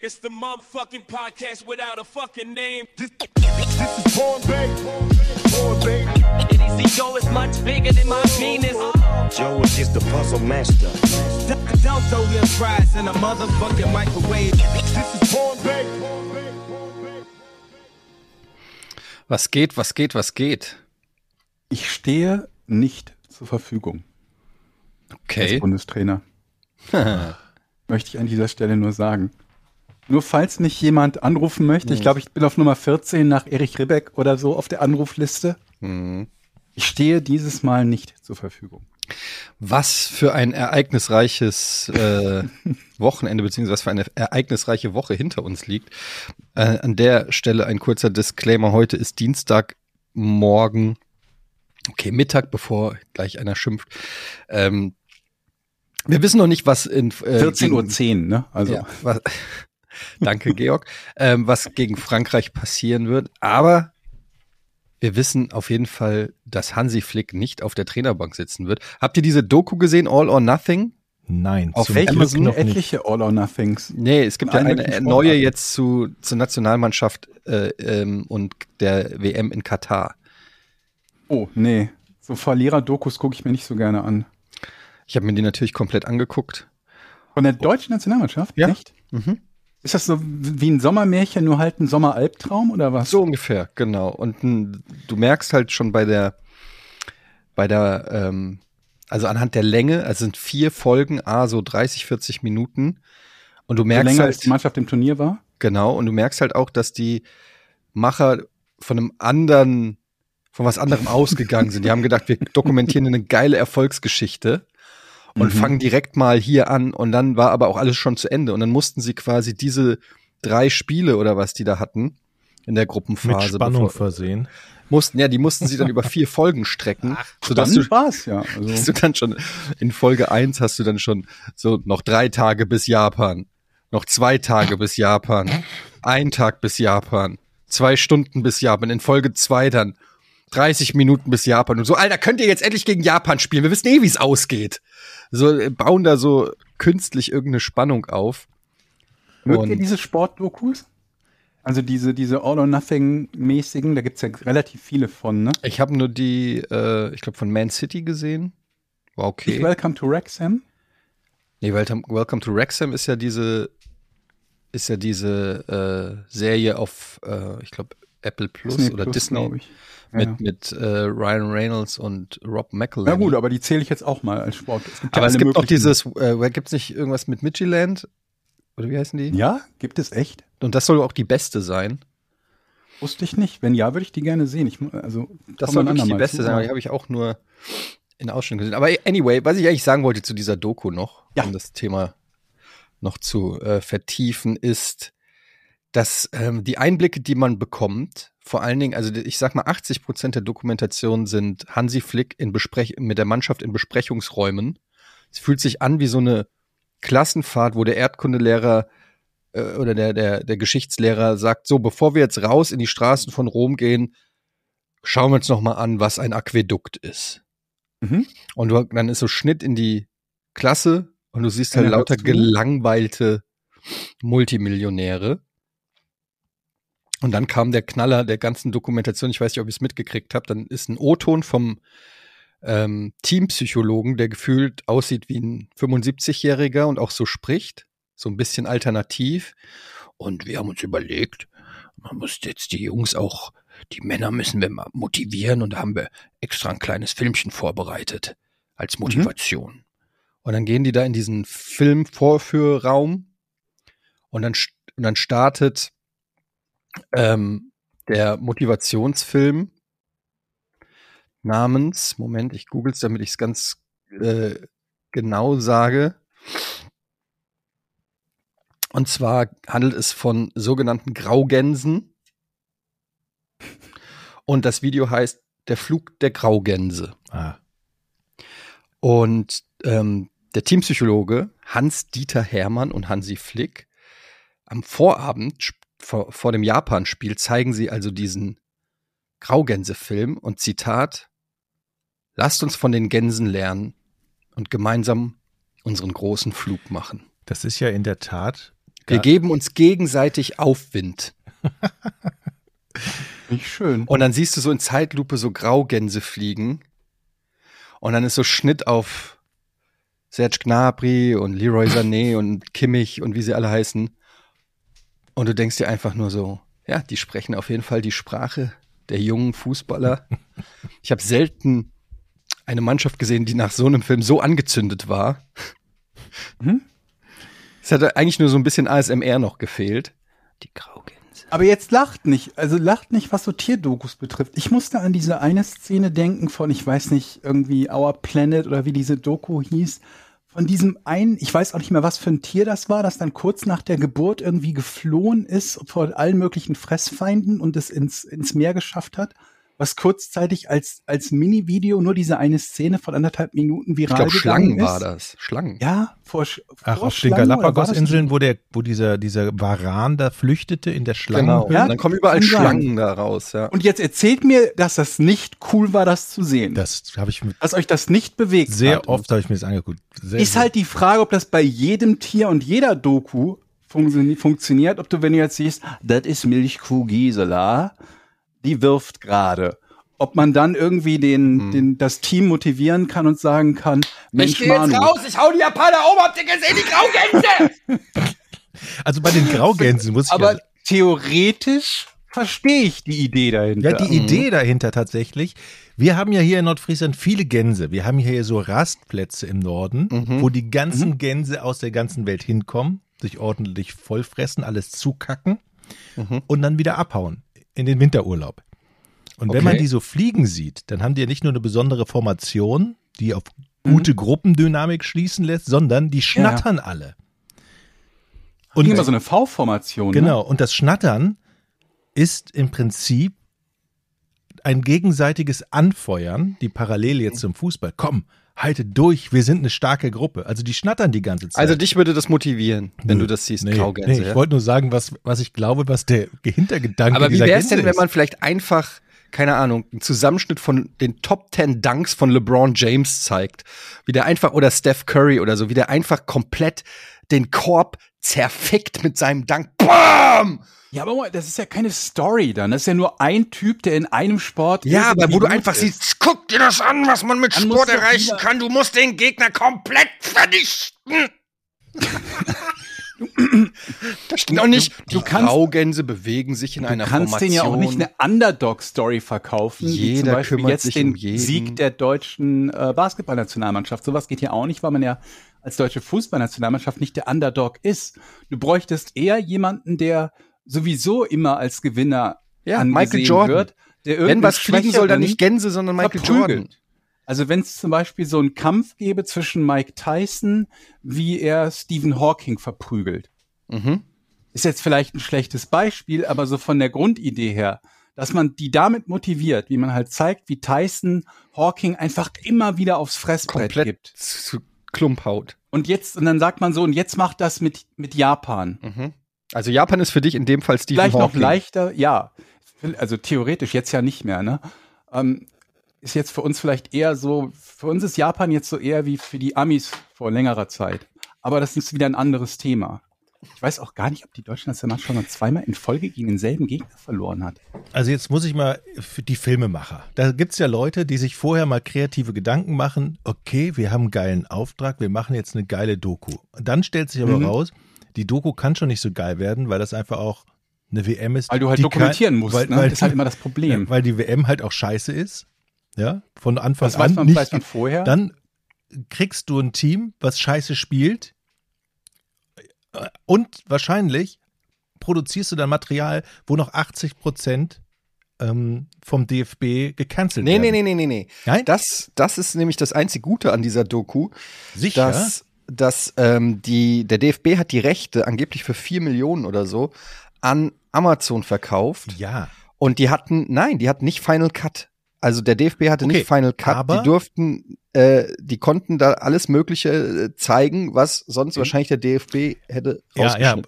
It's the motherfucking podcast without a fucking name. This, this is Born Bay. Born Bay. Easy Joe is much bigger than my penis. Joe is just a puzzle master. Don't throw your fries in a motherfucking microwave. This is Born Bay. Was geht, was geht, was geht? Ich stehe nicht zur Verfügung als Okay. Bundestrainer. Möchte ich an dieser Stelle nur sagen. Nur falls mich jemand anrufen möchte, ich glaube, ich bin auf Nummer 14 nach Erich Ribbeck oder so auf der Anrufliste. Ich stehe dieses Mal nicht zur Verfügung. Was für ein ereignisreiches äh, Wochenende beziehungsweise was für eine ereignisreiche Woche hinter uns liegt. Äh, an der Stelle ein kurzer Disclaimer. Heute ist Dienstag, morgen, okay, Mittag, bevor gleich einer schimpft. Ähm, wir wissen noch nicht, was in äh, 14.10 Uhr, ne? Also Ja, was, danke, Georg. Ähm, was gegen Frankreich passieren wird. Aber wir wissen auf jeden Fall, dass Hansi Flick nicht auf der Trainerbank sitzen wird. Habt ihr diese Doku gesehen, All or Nothing? Nein, Auf Amazon noch nicht. etliche All or Nothings. Nee, es gibt ja eine neue jetzt zu, zur Nationalmannschaft äh, ähm, und der WM in Katar. Oh, nee. So Verlierer-Dokus gucke ich mir nicht so gerne an. Ich habe mir die natürlich komplett angeguckt. Von der deutschen Nationalmannschaft? Ja. Echt? Ist das so wie ein Sommermärchen, nur halt ein Sommeralbtraum oder was? So ungefähr, genau. Und n, du merkst halt schon bei der, bei der, ähm, also anhand der Länge, also sind vier Folgen, a so 30, 40 Minuten. Und du merkst länger als halt, die Mannschaft im Turnier war? genau, und du merkst halt auch, dass die Macher von einem anderen, von was anderem ausgegangen sind. Die haben gedacht, wir dokumentieren eine geile Erfolgsgeschichte und Mhm. fangen direkt mal hier an. Und dann war aber auch alles schon zu Ende. Und dann mussten sie quasi diese drei Spiele oder was die da hatten in der Mit Gruppenphase, Spannung bevor, versehen. mussten, ja, die mussten sie dann über vier Folgen strecken, sodass du, war's ja. dass Also, du dann schon in Folge eins hast du dann schon so noch drei Tage bis Japan, noch zwei Tage bis Japan, ein Tag bis Japan, zwei Stunden bis Japan, in Folge zwei dann 30 Minuten bis Japan und so, Alter, könnt ihr jetzt endlich gegen Japan spielen? Wir wissen eh, wie es ausgeht. So äh, bauen da so künstlich irgendeine Spannung auf. mögt ihr Und- diese Sportdokus? Also diese, diese All or Nothing-mäßigen, da gibt's ja relativ viele von, ne? Ich habe nur die, äh, ich glaube, von Man City gesehen. War okay. Nicht Welcome to Wrexham? Nee, Welcome, Welcome to Wrexham ist ja diese, ist ja diese äh, Serie auf, äh, ich glaube, Apple Plus Disney oder Plus, Disney. Ja, mit, ja. mit äh, Ryan Reynolds und Rob McElhenney. Na gut, aber die zähle ich jetzt auch mal als Sport. Es gibt ja aber es gibt auch dieses, äh, gibt's nicht irgendwas mit Midtjylland? Oder wie heißen die? Ja, gibt es echt? Und das soll auch die beste sein. Wusste ich nicht. Wenn ja, würde ich die gerne sehen. Ich, also, Das soll wir wirklich die beste zu. sein, aber die habe ich auch nur in Ausstellungen gesehen. Aber anyway, was ich eigentlich sagen wollte zu dieser Doku noch, Ja. um das Thema noch zu äh, vertiefen, ist, dass ähm, die Einblicke, die man bekommt, vor allen Dingen, also ich sag mal, 80 Prozent der Dokumentation sind Hansi Flick in Besprech mit der Mannschaft in Besprechungsräumen. Es fühlt sich an wie so eine Klassenfahrt, wo der Erdkundelehrer äh, oder der, der, der Geschichtslehrer sagt, so, bevor wir jetzt raus in die Straßen von Rom gehen, schauen wir uns noch mal an, was ein Aquädukt ist. Mhm. Und du, dann ist so Schnitt in die Klasse und du siehst halt lauter gelangweilte Multimillionäre. Und dann kam der Knaller der ganzen Dokumentation, ich weiß nicht, ob ihr es mitgekriegt habt, dann ist ein O-Ton vom ähm, Teampsychologen, der gefühlt aussieht wie ein 75-Jähriger und auch so spricht, so ein bisschen alternativ. Und wir haben uns überlegt, man muss jetzt die Jungs auch, die Männer müssen wir mal motivieren. Und da haben wir extra ein kleines Filmchen vorbereitet als Motivation. Und dann gehen die da in diesen Filmvorführraum. Und dann, und dann startet ähm, der Motivationsfilm namens, Moment, ich google's, damit ich es ganz äh, genau sage. Und zwar handelt es von sogenannten Graugänsen. Und das Video heißt Der Flug der Graugänse. Ah, Und ähm, der Teampsychologe Hans-Dieter Hermann und Hansi Flick am Vorabend vor, vor dem Japan-Spiel zeigen sie also diesen Graugänse-Film und Zitat, lasst uns von den Gänsen lernen und gemeinsam unseren großen Flug machen. das ist ja in der Tat Wir geben uns gegenseitig Aufwind. Nicht schön. Und dann siehst du so in Zeitlupe so Graugänse fliegen. Und dann ist so Schnitt auf Serge Gnabry und Leroy Sané und Kimmich und wie sie alle heißen. Und du denkst dir einfach nur so, ja, die sprechen auf jeden Fall die Sprache der jungen Fußballer. Ich habe selten eine Mannschaft gesehen, die nach so einem Film so angezündet war. Hm? Es hatte eigentlich nur so ein bisschen ASMR noch gefehlt. Die Graugänse. Aber jetzt lacht nicht, also lacht nicht, was so Tierdokus betrifft. Ich musste an diese eine Szene denken von, ich weiß nicht, irgendwie Our Planet oder wie diese Doku hieß, von diesem einen, ich weiß auch nicht mehr, was für ein Tier das war, das dann kurz nach der Geburt irgendwie geflohen ist vor allen möglichen Fressfeinden und es ins, ins Meer geschafft hat was kurzzeitig als, als Mini-Video nur diese eine Szene von anderthalb Minuten viral Ich glaube, gegangen Schlangen ist. war das. Schlangen. Ja, vor, Ach, vor auf den Schlangen das Galapagos-Inseln, wo der, wo dieser, dieser Varan da flüchtete in der Schlange. Genau. Ja, Und dann kommen überall. Schlangen da raus, ja. Und jetzt erzählt mir, dass das nicht cool war, das zu sehen. Das habe ich mit dass euch das nicht bewegt sehr hat. oft habe ich mir das angeguckt. Sehr, Ist halt die Frage, ob das bei jedem Tier und jeder Doku funktio- funktioniert. Ob du, wenn du jetzt siehst, das ist Milchkuh Gisela, die wirft gerade. Ob man dann irgendwie den, Hm. den, das Team motivieren kann und sagen kann, Mensch, Manu, ich hau die Japaner um, habt ihr gesehen, die Graugänse? also bei den Graugänsen muss ich aber ja, theoretisch verstehe ich die Idee dahinter. ja die Idee dahinter tatsächlich. Wir haben ja hier in Nordfriesland viele Gänse. Wir haben hier so Rastplätze im Norden, wo die ganzen Gänse aus der ganzen Welt hinkommen, sich ordentlich vollfressen, alles zukacken und dann wieder abhauen in den Winterurlaub. Und wenn Okay. man die so fliegen sieht, dann haben die ja nicht nur eine besondere Formation, die auf gute Gruppendynamik schließen lässt, sondern die schnattern alle. Und immer so eine V-Formation. Ne? Genau, und das Schnattern ist im Prinzip ein gegenseitiges Anfeuern, die Parallele jetzt zum Fußball. Komm, haltet durch, wir sind eine starke Gruppe. Also die schnattern die ganze Zeit. Also dich würde das motivieren, wenn Nö. du das siehst, nee, Graugänse. nee, ich ja? wollte nur sagen, was, was ich glaube, was der Hintergedanke Aber wie wäre es denn, wenn man vielleicht einfach, keine Ahnung, einen Zusammenschnitt von den Top 10 Dunks von LeBron James zeigt? Wie der einfach, oder Steph Curry oder so, wie der einfach komplett den Korb zerfickt mit seinem Dunk. BAM! Ja, aber das ist ja keine Story dann. Das ist ja nur ein Typ, der in einem Sport. Ja, aber wo du einfach ist. siehst, guck dir das an, was man mit Dann Sport du erreichen kann. Du musst den Gegner komplett vernichten. das stimmt auch nicht. du Die kannst- Graugänse bewegen sich in Du einer kannst Formation. den ja auch nicht eine Underdog-Story verkaufen, wie Jeder zum Beispiel kümmert jetzt sich den um jeden. Sieg der deutschen äh, Basketballnationalmannschaft. Sowas geht hier auch nicht, weil man ja als deutsche Fußballnationalmannschaft nicht der Underdog ist. Du bräuchtest eher jemanden, der sowieso immer als Gewinner Ja, Michael Jordan. wird. Der Wenn was fliegen soll, dann nicht Gänse, sondern Michael verprügelt. Jordan. Also wenn es zum Beispiel so einen Kampf gäbe zwischen Mike Tyson, wie er Stephen Hawking verprügelt. Mhm. Ist jetzt vielleicht ein schlechtes Beispiel, aber so von der Grundidee her, dass man die damit motiviert, wie man halt zeigt, wie Tyson Hawking einfach immer wieder aufs Fressbrett Komplett gibt. zu Klumphaut. Und jetzt, und dann sagt man so, und jetzt macht das mit, mit Japan. Mhm. Also Japan ist für dich in dem Fall Stephen Vielleicht noch Hawking. leichter, ja. Also theoretisch, jetzt ja nicht mehr, ne? Ähm, ist jetzt für uns vielleicht eher so, für uns ist Japan jetzt so eher wie für die Amis vor längerer Zeit. Aber das ist wieder ein anderes Thema. Ich weiß auch gar nicht, ob die deutsche Nationalmannschaft schon mal zweimal in Folge gegen denselben Gegner verloren hat. Also jetzt muss ich mal für die Filmemacher. Da gibt's ja Leute, die sich vorher mal kreative Gedanken machen. Okay, wir haben einen geilen Auftrag, wir machen jetzt eine geile Doku. Dann stellt sich aber Mhm. raus, die Doku kann schon nicht so geil werden, weil das einfach auch eine WM ist. Weil du halt dokumentieren kann- musst, Weil, ne? weil, das ist halt immer das Problem. Ja, weil die WM halt auch scheiße ist. Ja, von Anfang Das weiß an man, nicht. weiß man vorher. Dann kriegst du ein Team, was scheiße spielt. Und wahrscheinlich produzierst du dann Material, wo noch 80 Prozent ähm, vom DFB gecancelt Nee, werden. nee, nee, nee, nee, nee. Nein? Das, das ist nämlich das einzig Gute an dieser Doku, Sicher? dass, dass ähm, die, der DFB hat die Rechte angeblich für vier Millionen oder so an Amazon verkauft. ja. Und die hatten, nein, die hatten nicht Final Cut. Also der DFB hatte Okay, nicht Final Cut. aber- die durften, äh, die konnten da alles Mögliche äh, zeigen, was sonst wahrscheinlich der DFB hätte Ja, ja, äh,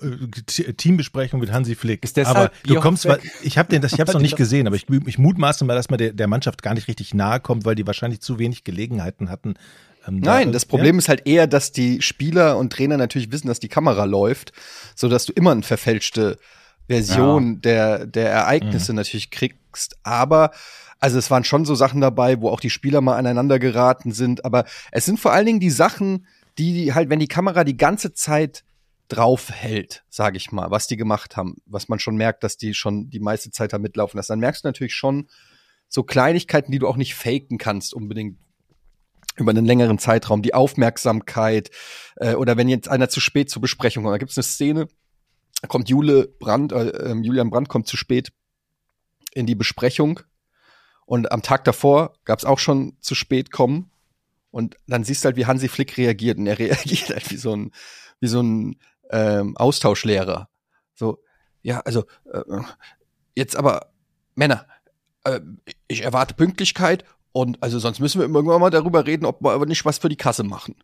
T- Teambesprechung mit Hansi Flick. Ist deshalb aber du kommst, weg? weil- ich habe den, das, ich habe noch nicht gesehen, aber ich, ich mutmaße mal, dass man der, der Mannschaft gar nicht richtig nahe kommt, weil die wahrscheinlich zu wenig Gelegenheiten hatten, Ähm, da- Nein, das Problem ist halt eher, dass die Spieler und Trainer natürlich wissen, dass die Kamera läuft, so dass du immer eine verfälschte Version der, der Ereignisse natürlich kriegst. Aber, also es waren schon so Sachen dabei, wo auch die Spieler mal aneinander geraten sind. Aber es sind vor allen Dingen die Sachen, die halt, wenn die Kamera die ganze Zeit drauf hält, sage ich mal, was die gemacht haben, was man schon merkt, dass die schon die meiste Zeit da mitlaufen lassen, dann merkst du natürlich schon so Kleinigkeiten, die du auch nicht faken kannst unbedingt über einen längeren Zeitraum, die Aufmerksamkeit äh, oder wenn jetzt einer zu spät zur Besprechung kommt. Da gibt es eine Szene, kommt Jule Brandt, äh, ähm, Julian Brandt kommt zu spät in die Besprechung und am Tag davor gab es auch schon zu spät kommen und dann siehst du halt, wie Hansi Flick reagiert und er reagiert halt wie so ein wie so ein ähm, Austauschlehrer. So, ja, also äh, jetzt aber Männer, äh, ich erwarte Pünktlichkeit und also sonst müssen wir irgendwann mal darüber reden, ob wir aber nicht was für die Kasse machen.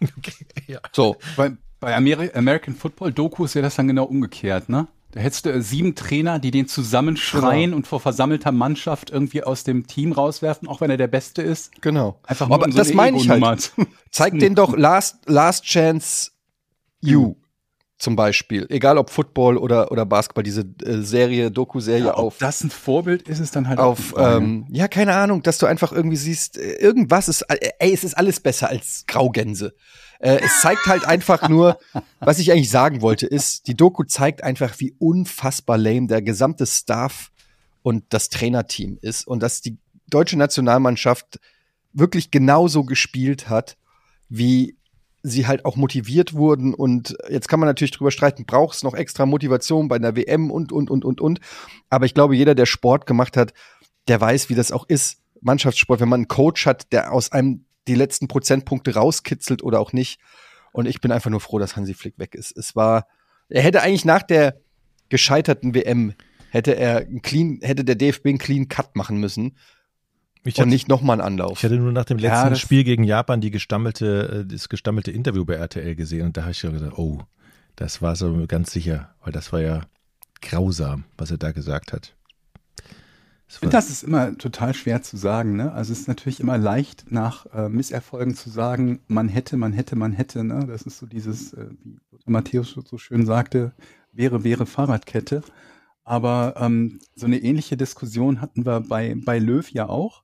ja. So, Bei, bei Ameri American Football Dokus wäre das dann genau umgekehrt, ne? Da hättest du äh, sieben Trainer, die den zusammenschreien Genau. und vor versammelter Mannschaft irgendwie aus dem Team rauswerfen, auch wenn er der Beste ist. genau. Einfach nur aber um so das eine meine ich halt. Zeig den doch Last, Last Chance You zum Beispiel. Egal ob Football oder, oder Basketball, diese äh, Serie, Doku-Serie Ja, ob auf. das ein Vorbild ist, ist dann halt auch auf, ähm, ja, keine Ahnung, dass du einfach irgendwie siehst, äh, irgendwas ist, äh, ey, es ist alles besser als Graugänse. Äh, es zeigt halt einfach nur, was ich eigentlich sagen wollte, ist, die Doku zeigt einfach, wie unfassbar lame der gesamte Staff und das Trainerteam ist und dass die deutsche Nationalmannschaft wirklich genauso gespielt hat, wie sie halt auch motiviert wurden und jetzt kann man natürlich drüber streiten, braucht es noch extra Motivation bei einer WM und, und, und, und, und. Aber ich glaube, jeder, der Sport gemacht hat, der weiß, wie das auch ist, Mannschaftssport, wenn man einen Coach hat, der aus einem die letzten Prozentpunkte rauskitzelt oder auch nicht. Und ich bin einfach nur froh, dass Hansi Flick weg ist. Es war, er hätte eigentlich nach der gescheiterten WM, hätte er clean, hätte der DFB einen clean Cut machen müssen Ich und hatte, nicht nochmal einen Anlauf. ich hatte nur nach dem Ja, letzten das- Spiel gegen Japan die gestammelte, äh, das gestammelte Interview bei RTL gesehen und da habe ich schon gesagt, oh, das war so ganz sicher, weil das war ja grausam, was er da gesagt hat. Das Ich finde, das ist immer total schwer zu sagen. Ne? Also es ist natürlich immer leicht, nach äh, Misserfolgen zu sagen, man hätte, man hätte, man hätte. Ne? Das ist so dieses, äh, wie Matthäus so schön sagte, wäre, wäre Fahrradkette. Aber ähm, so eine ähnliche Diskussion hatten wir bei, bei Löw ja auch.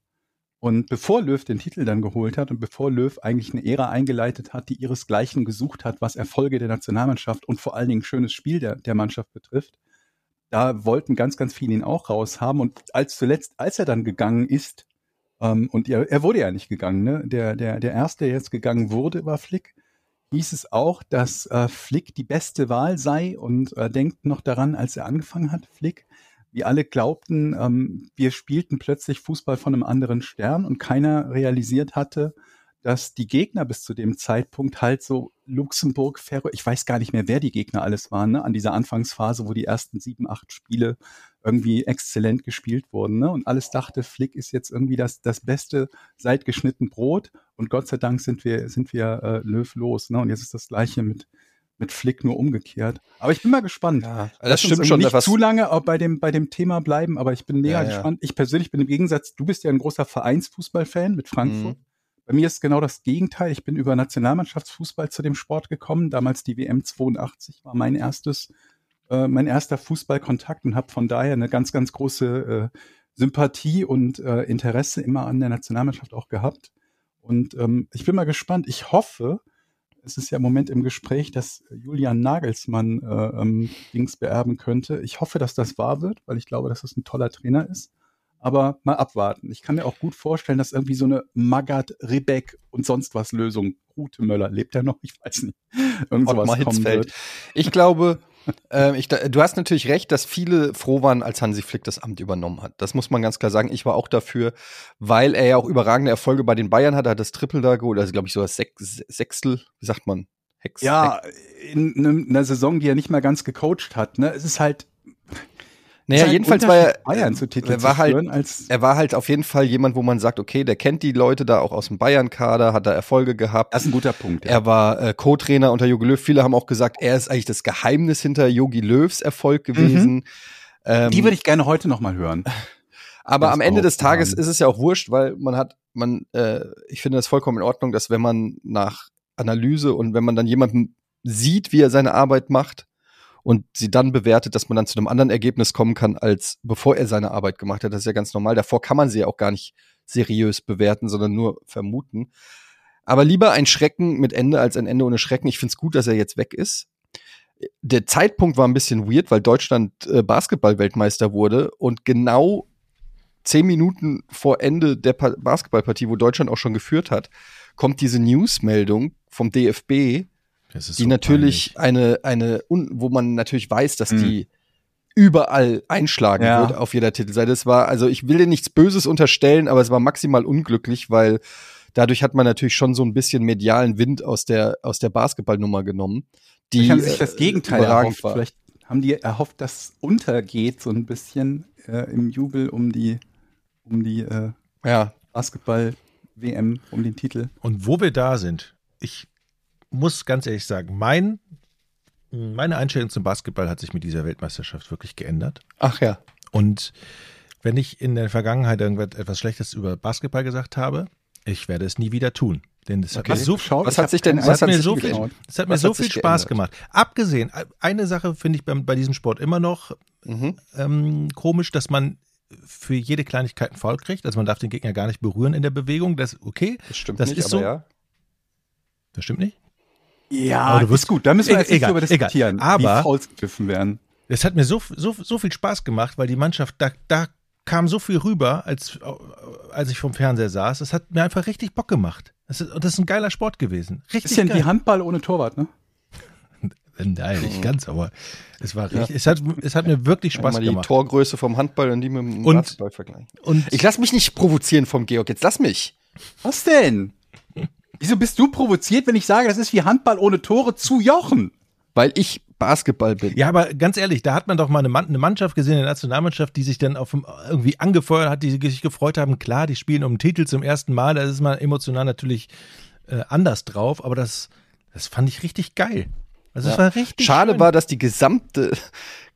Und bevor Löw den Titel dann geholt hat und bevor Löw eigentlich eine Ära eingeleitet hat, die ihresgleichen gesucht hat, was Erfolge der Nationalmannschaft und vor allen Dingen schönes Spiel der, der Mannschaft betrifft, da wollten ganz, ganz viele ihn auch raushaben. Und als zuletzt, als er dann gegangen ist, ähm, und er, er wurde ja nicht gegangen, ne? Der, der, der erste, der jetzt gegangen wurde, war Flick, hieß es auch, dass äh, Flick die beste Wahl sei und äh, denkt noch daran, als er angefangen hat, Flick, wie alle glaubten, ähm, wir spielten plötzlich Fußball von einem anderen Stern und keiner realisiert hatte, dass die Gegner bis zu dem Zeitpunkt halt so Luxemburg, Ferro, ich weiß gar nicht mehr, wer die Gegner alles waren, ne? an dieser Anfangsphase, wo die ersten sieben, acht Spiele irgendwie exzellent gespielt wurden. Ne? Und alles dachte, Flick ist jetzt irgendwie das, das Beste seit geschnitten Brot. Und Gott sei Dank sind wir, sind wir äh, Löw los. Ne? Und jetzt ist das Gleiche mit, mit Flick nur umgekehrt. Aber ich bin mal gespannt. Ja, also Lass das uns stimmt schon. Nicht was, zu lange auch bei dem, bei dem Thema bleiben, aber ich bin mega ja. gespannt. Ich persönlich bin im Gegensatz, du bist ja ein großer Vereinsfußballfan mit Frankfurt. Mhm. Bei mir ist genau das Gegenteil. Ich bin über Nationalmannschaftsfußball zu dem Sport gekommen. Damals die WM 82 war mein erstes, äh, mein erster Fußballkontakt und habe von daher eine ganz, ganz große äh, Sympathie und äh, Interesse immer an der Nationalmannschaft auch gehabt. Und ähm, ich bin mal gespannt. Ich hoffe, es ist ja im Moment im Gespräch, dass Julian Nagelsmann äh, ähm, Dings beerben könnte. Ich hoffe, dass das wahr wird, weil ich glaube, dass das ein toller Trainer ist. Aber mal abwarten. Ich kann mir auch gut vorstellen, dass irgendwie so eine Magath, Ribbeck und sonst was Lösung, Rute Möller, lebt er noch? Ich weiß nicht. Irgend Ottmar sowas kommen wird. Ich glaube, äh, ich, du hast natürlich recht, dass viele froh waren, als Hansi Flick das Amt übernommen hat. Das muss man ganz klar sagen. Ich war auch dafür, weil er ja auch überragende Erfolge bei den Bayern hat. Er hat das Triple da geholt, also glaube ich so das Sech Sechstel, wie sagt man? Hex, Ja, in, in einer Saison, die er nicht mal ganz gecoacht hat. Ne? Es ist halt. Naja, halt jedenfalls war er, Bayern zu Titel er war halt, er war halt auf jeden Fall jemand, wo man sagt, okay, der kennt die Leute da auch aus dem Bayern-Kader, hat da Erfolge gehabt. das ist ein guter Punkt. Ja. Er war äh, Co-Trainer unter Jogi Löw. Viele haben auch gesagt, er ist eigentlich das Geheimnis hinter Jogi Löws Erfolg gewesen. Ähm, Die würde ich gerne heute noch mal hören. aber das am Ende des Tages ist es ja auch wurscht, weil man hat man, äh, ich finde das vollkommen in Ordnung, dass wenn man nach Analyse und wenn man dann jemanden sieht, wie er seine Arbeit macht und sie dann bewertet, dass man dann zu einem anderen Ergebnis kommen kann, als bevor er seine Arbeit gemacht hat. Das ist ja ganz normal. Davor kann man sie ja auch gar nicht seriös bewerten, sondern nur vermuten. Aber lieber ein Schrecken mit Ende als ein Ende ohne Schrecken. Ich finde es gut, dass er jetzt weg ist. Der Zeitpunkt war ein bisschen weird, weil Deutschland äh, Basketball-Weltmeister wurde und genau zehn Minuten vor Ende der pa Basketballpartie, wo Deutschland auch schon geführt hat, kommt diese Newsmeldung vom DFB, die so natürlich peinlich. eine, eine, wo man natürlich weiß, dass Mhm. die überall einschlagen Ja. wird auf jeder Titelseite. Es war, also ich will dir nichts Böses unterstellen, aber es war maximal unglücklich, weil dadurch hat man natürlich schon so ein bisschen medialen Wind aus der, aus der Basketballnummer genommen. Die Vielleicht haben sich das äh, Gegenteil überragend erhofft. war. Vielleicht haben die erhofft, dass es untergeht so ein bisschen äh, im Jubel um die, um die äh, Ja, Basketball-WM, um den Titel. Und wo wir da sind, ich muss ganz ehrlich sagen, mein, meine Einstellung zum Basketball hat sich mit dieser Weltmeisterschaft wirklich geändert. ach ja. Und wenn ich in der Vergangenheit irgendetwas Schlechtes über Basketball gesagt habe, ich werde es nie wieder tun. Denn es hat Okay. mir so, Geschaut? Was hat sich denn- hat mir sich so viel, es hat mir so hat viel Spaß geändert? gemacht. Abgesehen, eine Sache finde ich beim, bei diesem Sport immer noch Mhm. ähm, komisch, dass man für jede Kleinigkeit einen Foul kriegt. Also man darf den Gegner gar nicht berühren in der Bewegung. Das okay. Das stimmt Das nicht, ist aber so. ja. Das stimmt nicht. Ja, Aber du wirst- ist gut. Da müssen wir jetzt nicht egal, drüber diskutieren, egal. Aber- wie Fouls gegriffen werden. Es hat mir so, so, so viel Spaß gemacht, weil die Mannschaft, da, da kam so viel rüber, als, als ich vom Fernseher saß. Es hat mir einfach richtig Bock gemacht. Das ist, und das ist ein geiler Sport gewesen. Richtig Bisschen geil. wie Handball ohne Torwart, ne? Nein, nicht ganz, aber es war richtig, es, hat, es hat mir wirklich Spaß Mal die gemacht. Torgröße vom Handball und die mit dem Und- Basketball vergleichen. Und Ich lass mich nicht provozieren vom Georg, jetzt lass mich. Was denn? Wieso bist du provoziert, wenn ich sage, das ist wie Handball ohne Tore zu Jochen? Weil ich Basketball bin. ja, aber ganz ehrlich, da hat man doch mal eine, Mann, eine Mannschaft gesehen, eine Nationalmannschaft, die sich dann auf irgendwie angefeuert hat, die sich gefreut haben. Klar, die spielen um den Titel zum ersten Mal, da ist man emotional natürlich äh, anders drauf, aber das, das fand ich richtig geil. Also es Ja. war richtig Schade schön. war, dass die gesamte,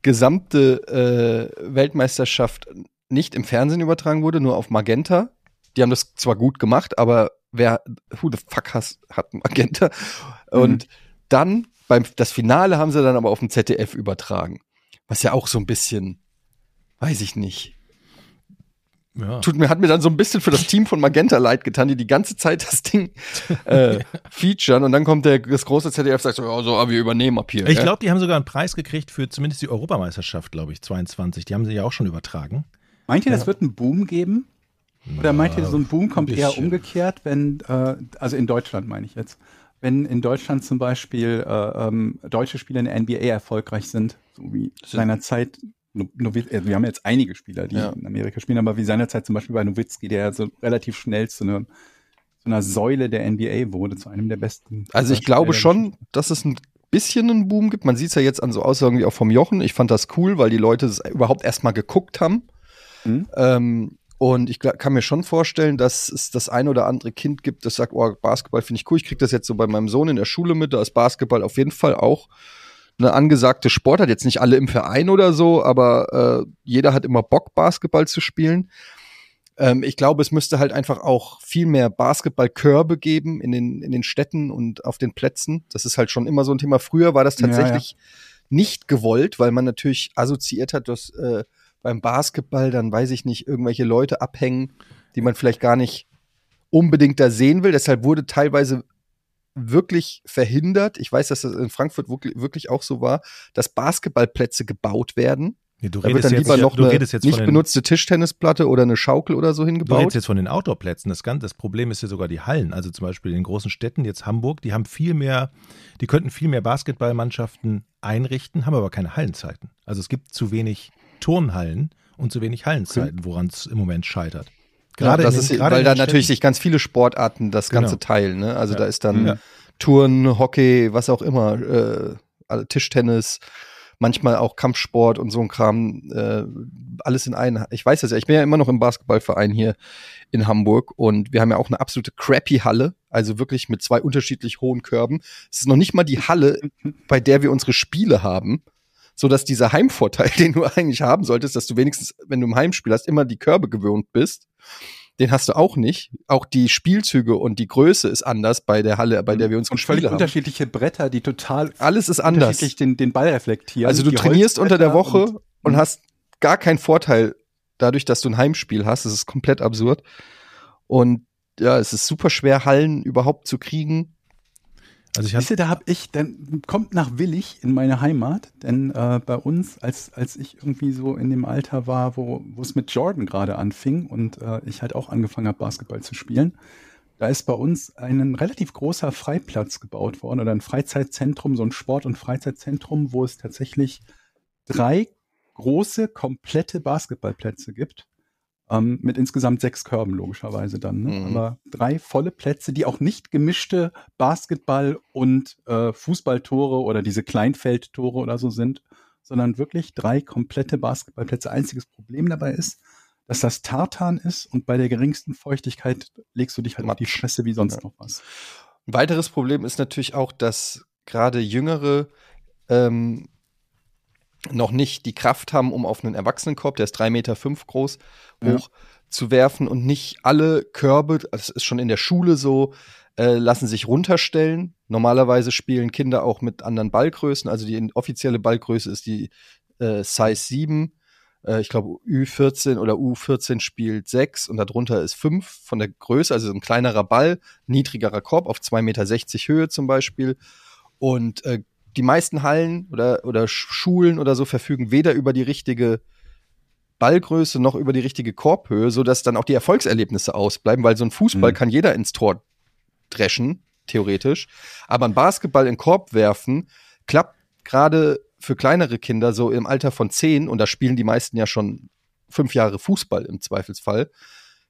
gesamte äh, Weltmeisterschaft nicht im Fernsehen übertragen wurde, nur auf Magenta. Die haben das zwar gut gemacht, aber wer, who the fuck has, hat Magenta? Und dann, beim, das Finale haben sie dann aber auf dem ZDF übertragen. Was ja auch so ein bisschen, weiß ich nicht. ja. Tut mir, hat mir dann so ein bisschen für das Team von Magenta leid getan, die die ganze Zeit das Ding äh, featuren und dann kommt der, das große ZDF sagt so, ja, so, ah, wir übernehmen ab hier. Ich ja. glaube, die haben sogar einen Preis gekriegt für zumindest die Europameisterschaft, glaube ich, 22. Die haben sie ja auch schon übertragen. Meint ihr, das wird einen Boom geben? Oder meint ihr, so ein Boom kommt ein eher umgekehrt, wenn, äh, also in Deutschland meine ich jetzt, wenn in Deutschland zum Beispiel äh, ähm, deutsche Spieler in der NBA erfolgreich sind, so wie seinerzeit, No- äh, wir haben jetzt einige Spieler, die Ja. in Amerika spielen, aber wie seinerzeit zum Beispiel bei Nowitzki, der so relativ schnell zu einer, zu einer Säule der NBA wurde, zu einem der besten. Also ich glaube schon, dass es ein bisschen einen Boom gibt. Man sieht es ja jetzt an so Aussagen wie auch vom Jochen. Ich fand das cool, weil die Leute es überhaupt erstmal geguckt haben. Mhm. Ähm, und ich kann mir schon vorstellen, dass es das ein oder andere Kind gibt, das sagt, oh, Basketball finde ich cool. Ich kriege das jetzt so bei meinem Sohn in der Schule mit. Da ist Basketball auf jeden Fall auch eine angesagte Sportart. Jetzt nicht alle im Verein oder so, aber äh, jeder hat immer Bock, Basketball zu spielen. Ähm, ich glaube, es müsste halt einfach auch viel mehr Basketballkörbe geben in den, in den Städten und auf den Plätzen. Das ist halt schon immer so ein Thema. Früher war das Ja, tatsächlich nicht gewollt, weil man natürlich assoziiert hat, dass äh, beim Basketball dann, weiß ich nicht, irgendwelche Leute abhängen, die man vielleicht gar nicht unbedingt da sehen will. Deshalb wurde teilweise wirklich verhindert. Ich weiß, dass das in Frankfurt wirklich, auch so war, dass Basketballplätze gebaut werden. Nee, du Da wird redest dann jetzt, lieber noch du eine jetzt nicht benutzte Tischtennisplatte oder eine Schaukel oder so Du hingebaut. redest jetzt von den Outdoor-Plätzen. Das, das Problem ist ja sogar die Hallen. Also zum Beispiel in den großen Städten, jetzt Hamburg, die haben viel mehr, die könnten viel mehr Basketballmannschaften einrichten, haben aber keine Hallenzeiten. Also es gibt zu wenig Turnhallen und zu wenig Hallenzeiten, woran es im Moment scheitert. Gerade in das den- ist, gerade weil da natürlich sich ganz viele Sportarten das Genau. Ganze teilen. Ne? Also Ja. da ist dann Ja. Touren, Hockey, was auch immer, äh, alle- Tischtennis, manchmal auch Kampfsport und so ein Kram, äh, alles in einen. Ich weiß das ja, ich bin ja immer noch im Basketballverein hier in Hamburg und wir haben ja auch eine absolute crappy Halle, also wirklich mit zwei unterschiedlich hohen Körben. Es ist noch nicht mal die Halle, bei der wir unsere Spiele haben, so dass dieser Heimvorteil, den du eigentlich haben solltest, dass du wenigstens, wenn du im Heimspiel hast, immer die Körbe gewöhnt bist. Den hast du auch nicht. Auch die Spielzüge und die Größe ist anders bei der Halle, bei der wir uns und gespielt völlig haben. unterschiedliche Bretter, die total Alles ist anders. unterschiedlich den, den Ball reflektieren. Also du trainierst unter der Woche und- und, hast gar keinen Vorteil dadurch, dass du ein Heimspiel hast. Das ist komplett absurd. Und ja, es ist super schwer, Hallen überhaupt zu kriegen. Also ich habe du, da hab ich, dann kommt nach Willig in meine Heimat, denn äh, bei uns, als, als ich irgendwie so in dem Alter war, wo wo es mit Jordan gerade anfing und äh, ich halt auch angefangen habe, Basketball zu spielen, da ist bei uns ein relativ großer Freiplatz gebaut worden oder ein Freizeitzentrum, so ein Sport- und Freizeitzentrum, wo es tatsächlich drei große, komplette Basketballplätze gibt. Ähm, mit insgesamt sechs Körben, logischerweise dann. Ne? Mhm. Aber drei volle Plätze, die auch nicht gemischte Basketball- und äh, Fußballtore oder diese Kleinfeldtore oder so sind, sondern wirklich drei komplette Basketballplätze. Einziges Problem dabei ist, dass das Tartan ist und bei der geringsten Feuchtigkeit legst du dich halt auf die Matsch. Fresse wie sonst Ja. noch was. Ein weiteres Problem ist natürlich auch, dass gerade Jüngere ähm, noch nicht die Kraft haben, um auf einen Erwachsenenkorb, der ist drei Meter fünf groß, Ja. hoch zu werfen und nicht alle Körbe, das ist schon in der Schule so, äh, lassen sich runterstellen. Normalerweise spielen Kinder auch mit anderen Ballgrößen, also die offizielle Ballgröße ist die äh, Size 7. Äh, ich glaube U14 oder U14 spielt 6 und darunter ist 5 von der Größe, also ein kleinerer Ball, niedrigerer Korb auf 2,60 Meter Höhe zum Beispiel. Und äh, die meisten Hallen oder, oder Sch- Schulen oder so verfügen weder über die richtige Ballgröße noch über die richtige Korbhöhe, sodass dann auch die Erfolgserlebnisse ausbleiben, weil so ein Fußball Mhm. kann jeder ins Tor dreschen, theoretisch. Aber ein Basketball in Korb werfen klappt gerade für kleinere Kinder so im Alter von zehn, und da spielen die meisten ja schon fünf Jahre Fußball im Zweifelsfall,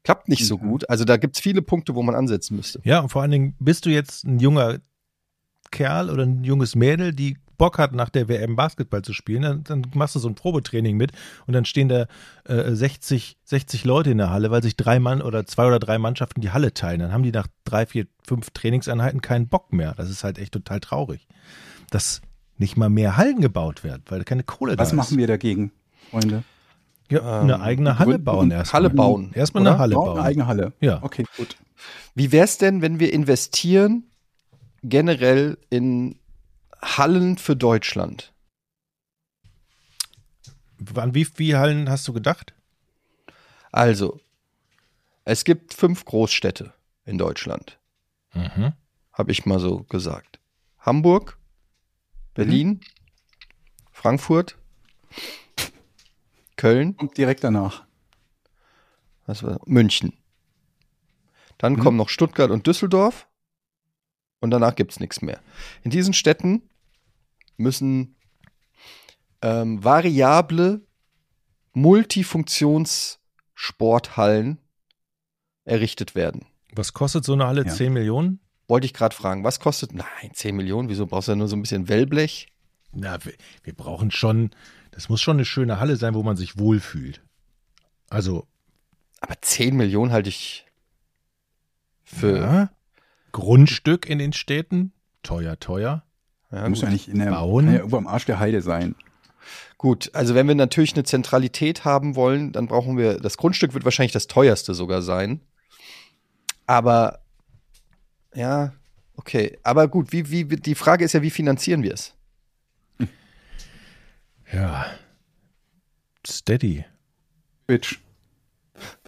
klappt nicht so gut. Also da gibt's viele Punkte, wo man ansetzen müsste. Ja, und vor allen Dingen bist du jetzt ein junger Kerl oder ein junges Mädel, die Bock hat, nach der WM Basketball zu spielen, dann, dann machst du so ein Probetraining mit und dann stehen da äh, 60, 60 Leute in der Halle, weil sich drei Mann oder zwei oder drei Mannschaften die Halle teilen. Dann haben die nach drei, vier, fünf Trainingseinheiten keinen Bock mehr. Das ist halt echt total traurig. Dass nicht mal mehr Hallen gebaut werden, weil keine Kohle da Was ist. machen wir dagegen, Freunde? Ja, eine Ähm, eigene Halle bauen erstmal. Halle bauen, Erstmal eine Halle Bauen bauen. eine eigene Halle. Ja. Okay, gut. Wie wär's denn, wenn wir investieren generell in Hallen für Deutschland? An wie viele Hallen hast du gedacht? Also, es gibt fünf Großstädte in Deutschland, Mhm. habe ich mal so gesagt. Hamburg, Berlin, Frankfurt, Köln, Und direkt danach. was war, München. Dann Mhm. kommen noch Stuttgart und Düsseldorf und danach gibt's nichts mehr. In diesen Städten müssen ähm, variable Multifunktionssporthallen errichtet werden. Was kostet so eine Halle? Ja. 10 Millionen? Wollte ich gerade fragen, was kostet? Nein, 10 Millionen, wieso brauchst du ja nur so ein bisschen Wellblech? Na, wir, wir brauchen schon, das muss schon eine schöne Halle sein, wo man sich wohlfühlt. Also, Aber 10 Millionen halte ich für. ja, Grundstück in den Städten, teuer, teuer. Ja, Muss nicht in der, Bauen? ja irgendwo am Arsch der Heide sein. gut, also wenn wir natürlich eine Zentralität haben wollen, dann brauchen wir, das Grundstück wird wahrscheinlich das teuerste sogar sein. Aber, ja, okay. Aber gut, wie, wie, die Frage ist ja, wie finanzieren wir es? Ja. Steady. Twitch.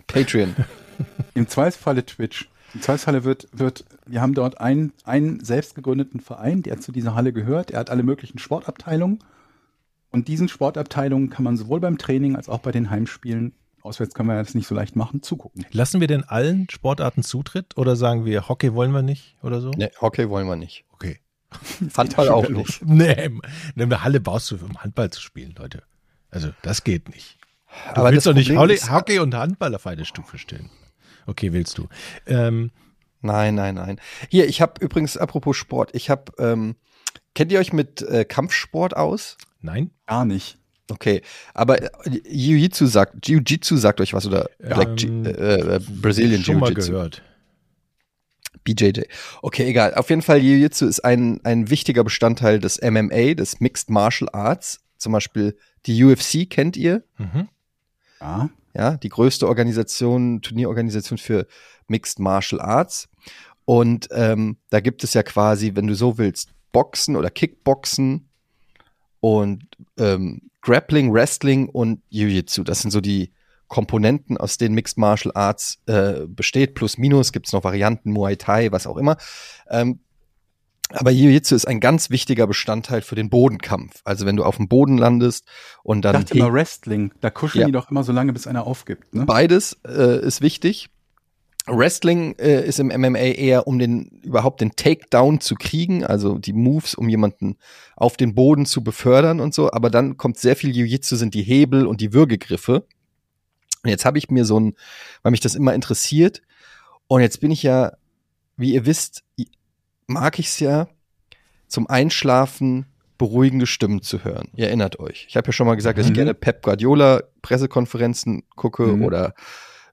Patreon. Im Zweifelsfalle Twitch. Im Zweifelsfalle wird, wird, wir haben dort einen, einen selbst gegründeten Verein, der zu dieser Halle gehört. Er hat alle möglichen Sportabteilungen. Und diesen Sportabteilungen kann man sowohl beim Training als auch bei den Heimspielen, auswärts können wir das nicht so leicht machen, zugucken. Lassen wir denn allen Sportarten Zutritt oder sagen wir, Hockey wollen wir nicht oder so? ne, Hockey wollen wir nicht. Okay. Handball auch nicht. Nee, eine Halle baust du, um Handball zu spielen, Leute. Also, das geht nicht. Du Aber willst doch nicht Hockey, ist- Hockey und Handball auf eine Stufe stellen. Okay, willst du. Ähm, Nein, nein, nein. Hier, ich habe übrigens, apropos Sport, ich habe, ähm, kennt ihr euch mit äh, Kampfsport aus? nein? Gar nicht. Okay, aber äh, Jiu-Jitsu sagt, Jiu-Jitsu sagt euch was oder Black Ähm, äh, äh, Brazilian Schon mal Jiu-Jitsu. gehört. BJJ. Okay, egal. Auf jeden Fall, Jiu-Jitsu ist ein, ein wichtiger Bestandteil des MMA, des Mixed Martial Arts. Zum Beispiel die UFC kennt ihr. Mhm. Ja. Ja, die größte Organisation, Turnierorganisation für Mixed Martial Arts. Und ähm, da gibt es ja quasi, wenn du so willst, Boxen oder Kickboxen und ähm, Grappling, Wrestling und Jiu-Jitsu. Das sind so die Komponenten, aus denen Mixed Martial Arts äh, besteht. Plus, minus gibt es noch Varianten, Muay Thai, was auch immer. Ähm, aber Jiu-Jitsu ist ein ganz wichtiger Bestandteil für den Bodenkampf. Also wenn du auf dem Boden landest und Ich dann dachte immer Wrestling. Da kuscheln Ja. die doch immer so lange, bis einer aufgibt. Ne? Beides äh, ist wichtig. Wrestling äh, ist im MMA eher, um den überhaupt den Takedown zu kriegen, also die Moves, um jemanden auf den Boden zu befördern und so. Aber dann kommt sehr viel Jiu-Jitsu, sind die Hebel und die Würgegriffe. Und jetzt habe ich mir so ein, weil mich das immer interessiert. Und jetzt bin ich ja, wie ihr wisst, mag ich es ja, zum Einschlafen beruhigende Stimmen zu hören. Ihr erinnert euch. Ich habe ja schon mal gesagt, dass ich Mhm. gerne Pep Guardiola Pressekonferenzen gucke Mhm. oder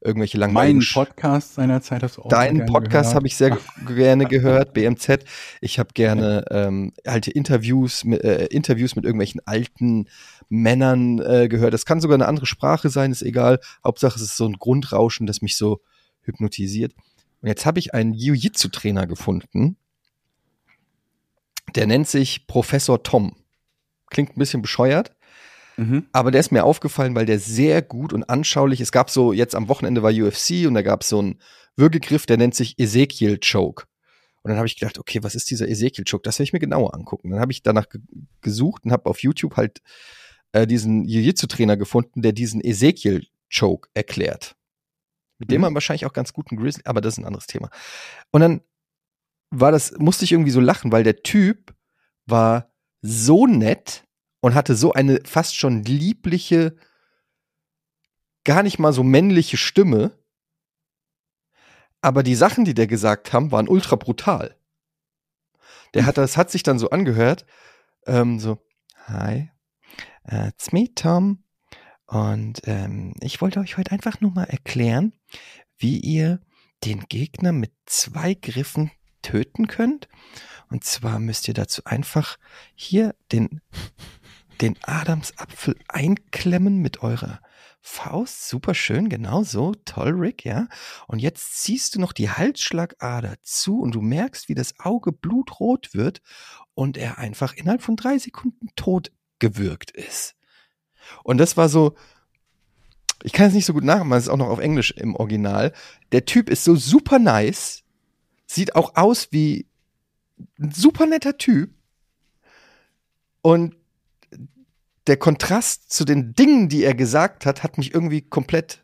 irgendwelche Meinen langweiligen Podcast seinerzeit hast du auch Deinen Podcast habe ich sehr ge- gerne gehört, BMZ. Ich habe gerne ähm, alte Interviews mit, äh, Interviews mit irgendwelchen alten Männern äh, gehört. Das kann sogar eine andere Sprache sein, ist egal. Hauptsache es ist so ein Grundrauschen, das mich so hypnotisiert. Und jetzt habe ich einen Jiu-Jitsu-Trainer gefunden. Der nennt sich Professor Tom. Klingt ein bisschen bescheuert. Mhm. Aber der ist mir aufgefallen, weil der sehr gut und anschaulich, es gab so, jetzt am Wochenende war UFC und da gab es so einen Würgegriff, der nennt sich Ezekiel Choke. Und dann habe ich gedacht, okay, was ist dieser Ezekiel Choke? Das will ich mir genauer angucken. Dann habe ich danach ge gesucht und habe auf YouTube halt äh, diesen Jiu-Jitsu-Trainer gefunden, der diesen Ezekiel Choke erklärt. Mit dem Mhm. man wahrscheinlich auch ganz guten Grizzly, aber das ist ein anderes Thema. Und dann war das, musste ich irgendwie so lachen, weil der Typ war so nett und hatte so eine fast schon liebliche, gar nicht mal so männliche Stimme. Aber die Sachen, die der gesagt haben, waren ultra brutal. Der hat, das hat sich dann so angehört, ähm, so, hi, uh, it's me, Tom. Und ähm, ich wollte euch heute einfach nur mal erklären, wie ihr den Gegner mit zwei Griffen töten könnt. Und zwar müsst ihr dazu einfach hier den, den Adamsapfel einklemmen mit eurer Faust. Super schön, genau so. Toll, Rick, ja. Und jetzt ziehst du noch die Halsschlagader zu und du merkst, wie das Auge blutrot wird und er einfach innerhalb von drei Sekunden tot gewürgt ist. Und das war so, ich kann es nicht so gut nachmachen, es ist auch noch auf Englisch im Original. Der Typ ist so super nice, sieht auch aus wie ein super netter Typ. Und der Kontrast zu den Dingen, die er gesagt hat, hat mich irgendwie komplett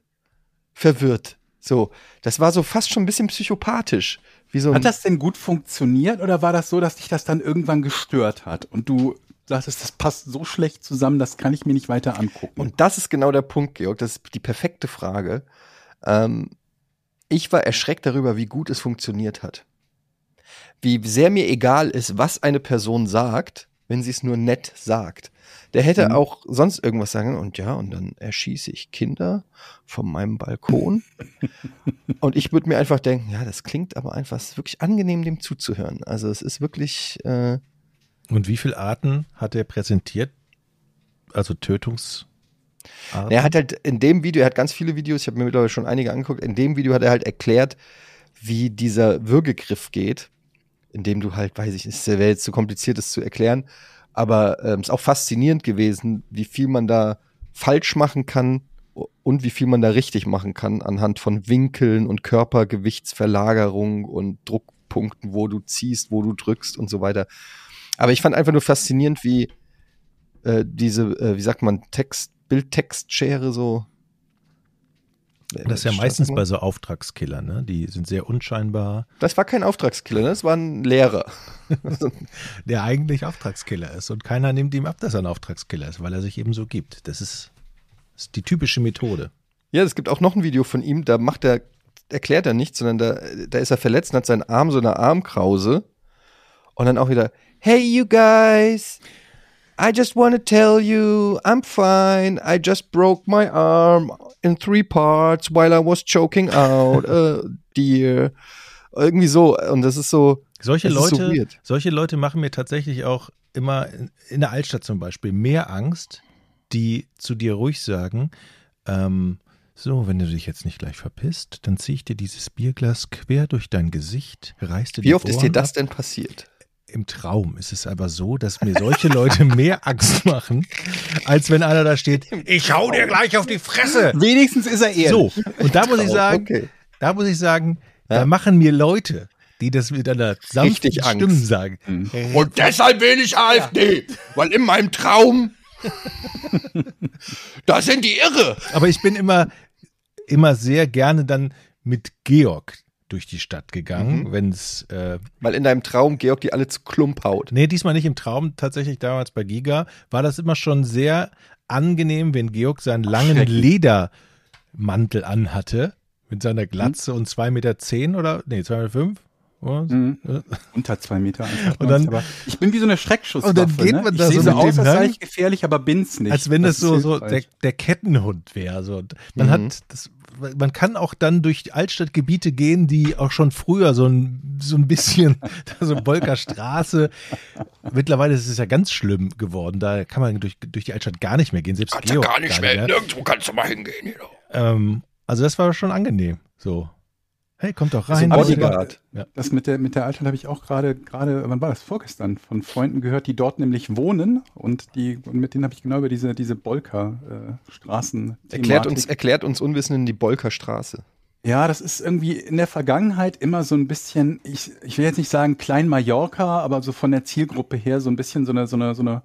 verwirrt. So, das war so fast schon ein bisschen psychopathisch. So ein Hat das denn gut funktioniert oder war das so, dass dich das dann irgendwann gestört hat und du sagtest, das passt so schlecht zusammen, das kann ich mir nicht weiter angucken? Und das ist genau der Punkt, Georg. Das ist die perfekte Frage. Ähm, ich war erschreckt darüber, wie gut es funktioniert hat. Wie sehr mir egal ist, was eine Person sagt, wenn sie es nur nett sagt. Der hätte Mhm. auch sonst irgendwas sagen und ja, und dann erschieße ich Kinder von meinem Balkon. und ich würde mir einfach denken, ja, das klingt aber einfach wirklich angenehm, dem zuzuhören. Also es ist wirklich, äh, Und wie viele Arten hat er präsentiert? Also Tötungs. Er hat halt in dem Video, er hat ganz viele Videos, ich habe mir mittlerweile schon einige angeguckt, in dem Video hat er halt erklärt, wie dieser Würgegriff geht, indem du halt, weiß ich nicht, es wäre jetzt zu kompliziert, das zu erklären, aber ähm, ist auch faszinierend gewesen, wie viel man da falsch machen kann und wie viel man da richtig machen kann anhand von Winkeln und Körpergewichtsverlagerung und Druckpunkten, wo du ziehst, wo du drückst und so weiter. Aber ich fand einfach nur faszinierend, wie äh, diese, äh, wie sagt man, Text, Bild-Text-Schere so. Das ist ja meistens bei so Auftragskillern, ne? Die sind sehr unscheinbar. Das war kein Auftragskiller, ne? das war ein Lehrer. Der eigentlich Auftragskiller ist. Und keiner nimmt ihm ab, dass er ein Auftragskiller ist, weil er sich eben so gibt. Das ist, das ist die typische Methode. Ja, es gibt auch noch ein Video von ihm, da macht er, erklärt er nichts, sondern da, da ist er verletzt und hat seinen Arm so eine Armkrause. Und dann auch wieder, hey you guys, I just want to tell you, I'm fine. I just broke my arm in three parts while I was choking out a deer. Irgendwie so. Und das ist so. Solche das ist so Leute, weird. solche Leute machen mir tatsächlich auch immer in, der Altstadt zum Beispiel mehr Angst, die zu dir ruhig sagen, Ähm, so, wenn du dich jetzt nicht gleich verpisst, dann zieh ich dir dieses Bierglas quer durch dein Gesicht, reißt dir Wie oft ist dir Ohren das ab. denn passiert? Im Traum ist es aber so, dass mir solche Leute mehr Angst machen, als wenn einer da steht, ich hau dir gleich auf die Fresse. Wenigstens ist er ehrlich. So, und da muss ich sagen, Okay. da muss ich sagen, da Ja. machen mir Leute, die das mit einer sanften. Stimme sagen. Und deshalb wähle ich AfD, weil in meinem Traum, da sind die irre. Aber ich bin immer, immer sehr gerne dann mit Georg durch die Stadt gegangen, Mhm. wenn es, äh, Weil in deinem Traum Georg die alle zu Klump haut. nee, diesmal nicht im Traum, tatsächlich damals bei Giga, war das immer schon sehr angenehm, wenn Georg seinen langen Ledermantel anhatte, mit seiner Glatze und zwei Meter zehn oder, nee, zwei Meter fünf. Oder? Unter zwei Meter. Und dann- aber ich bin wie so eine Schreckschusswaffe. Und dann geht ne? man ich da sehe so so aus, als sei ich gefährlich, aber bin's nicht. Als wenn das, ist so, so der, der Kettenhund wäre. So. Man hat das, man kann auch dann durch Altstadtgebiete gehen, die auch schon früher so ein, so ein bisschen, so Bolker Straße. Mittlerweile ist es ja ganz schlimm geworden. Da kann man durch, durch die Altstadt gar nicht mehr gehen. Selbst Kannst ja Georg gar nicht mehr. mehr. Nirgendwo kannst du mal hingehen. Ähm, also das war schon angenehm. So. Hey, kommt doch rein. Also Bodyguard. Das mit der, mit der Altstadt habe ich auch gerade, gerade, wann war das? Vorgestern von Freunden gehört, die dort nämlich wohnen und die, und mit denen habe ich genau über diese, diese Bolker-Straßen. Erklärt uns, erklärt uns Unwissenden die Bolkerstraße. Ja, das ist irgendwie in der Vergangenheit immer so ein bisschen, ich, ich will jetzt nicht sagen Klein Mallorca, aber so von der Zielgruppe her so ein bisschen so eine, so eine, so eine,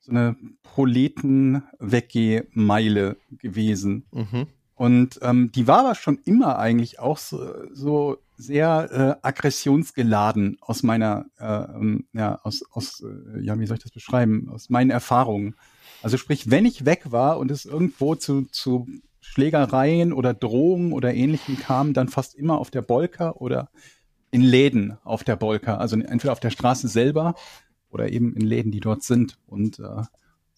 so eine Proleten-Weggemeile gewesen. Mhm. Und ähm, die war aber schon immer eigentlich auch so, so sehr äh, aggressionsgeladen aus meiner, äh, ähm, ja, aus, aus, äh, ja, wie soll ich das beschreiben, aus meinen Erfahrungen. Also sprich, wenn ich weg war und es irgendwo zu, zu Schlägereien oder Drohungen oder ähnlichem kam, dann fast immer auf der Bolker oder in Läden auf der Bolker. Also entweder auf der Straße selber oder eben in Läden, die dort sind. Und äh,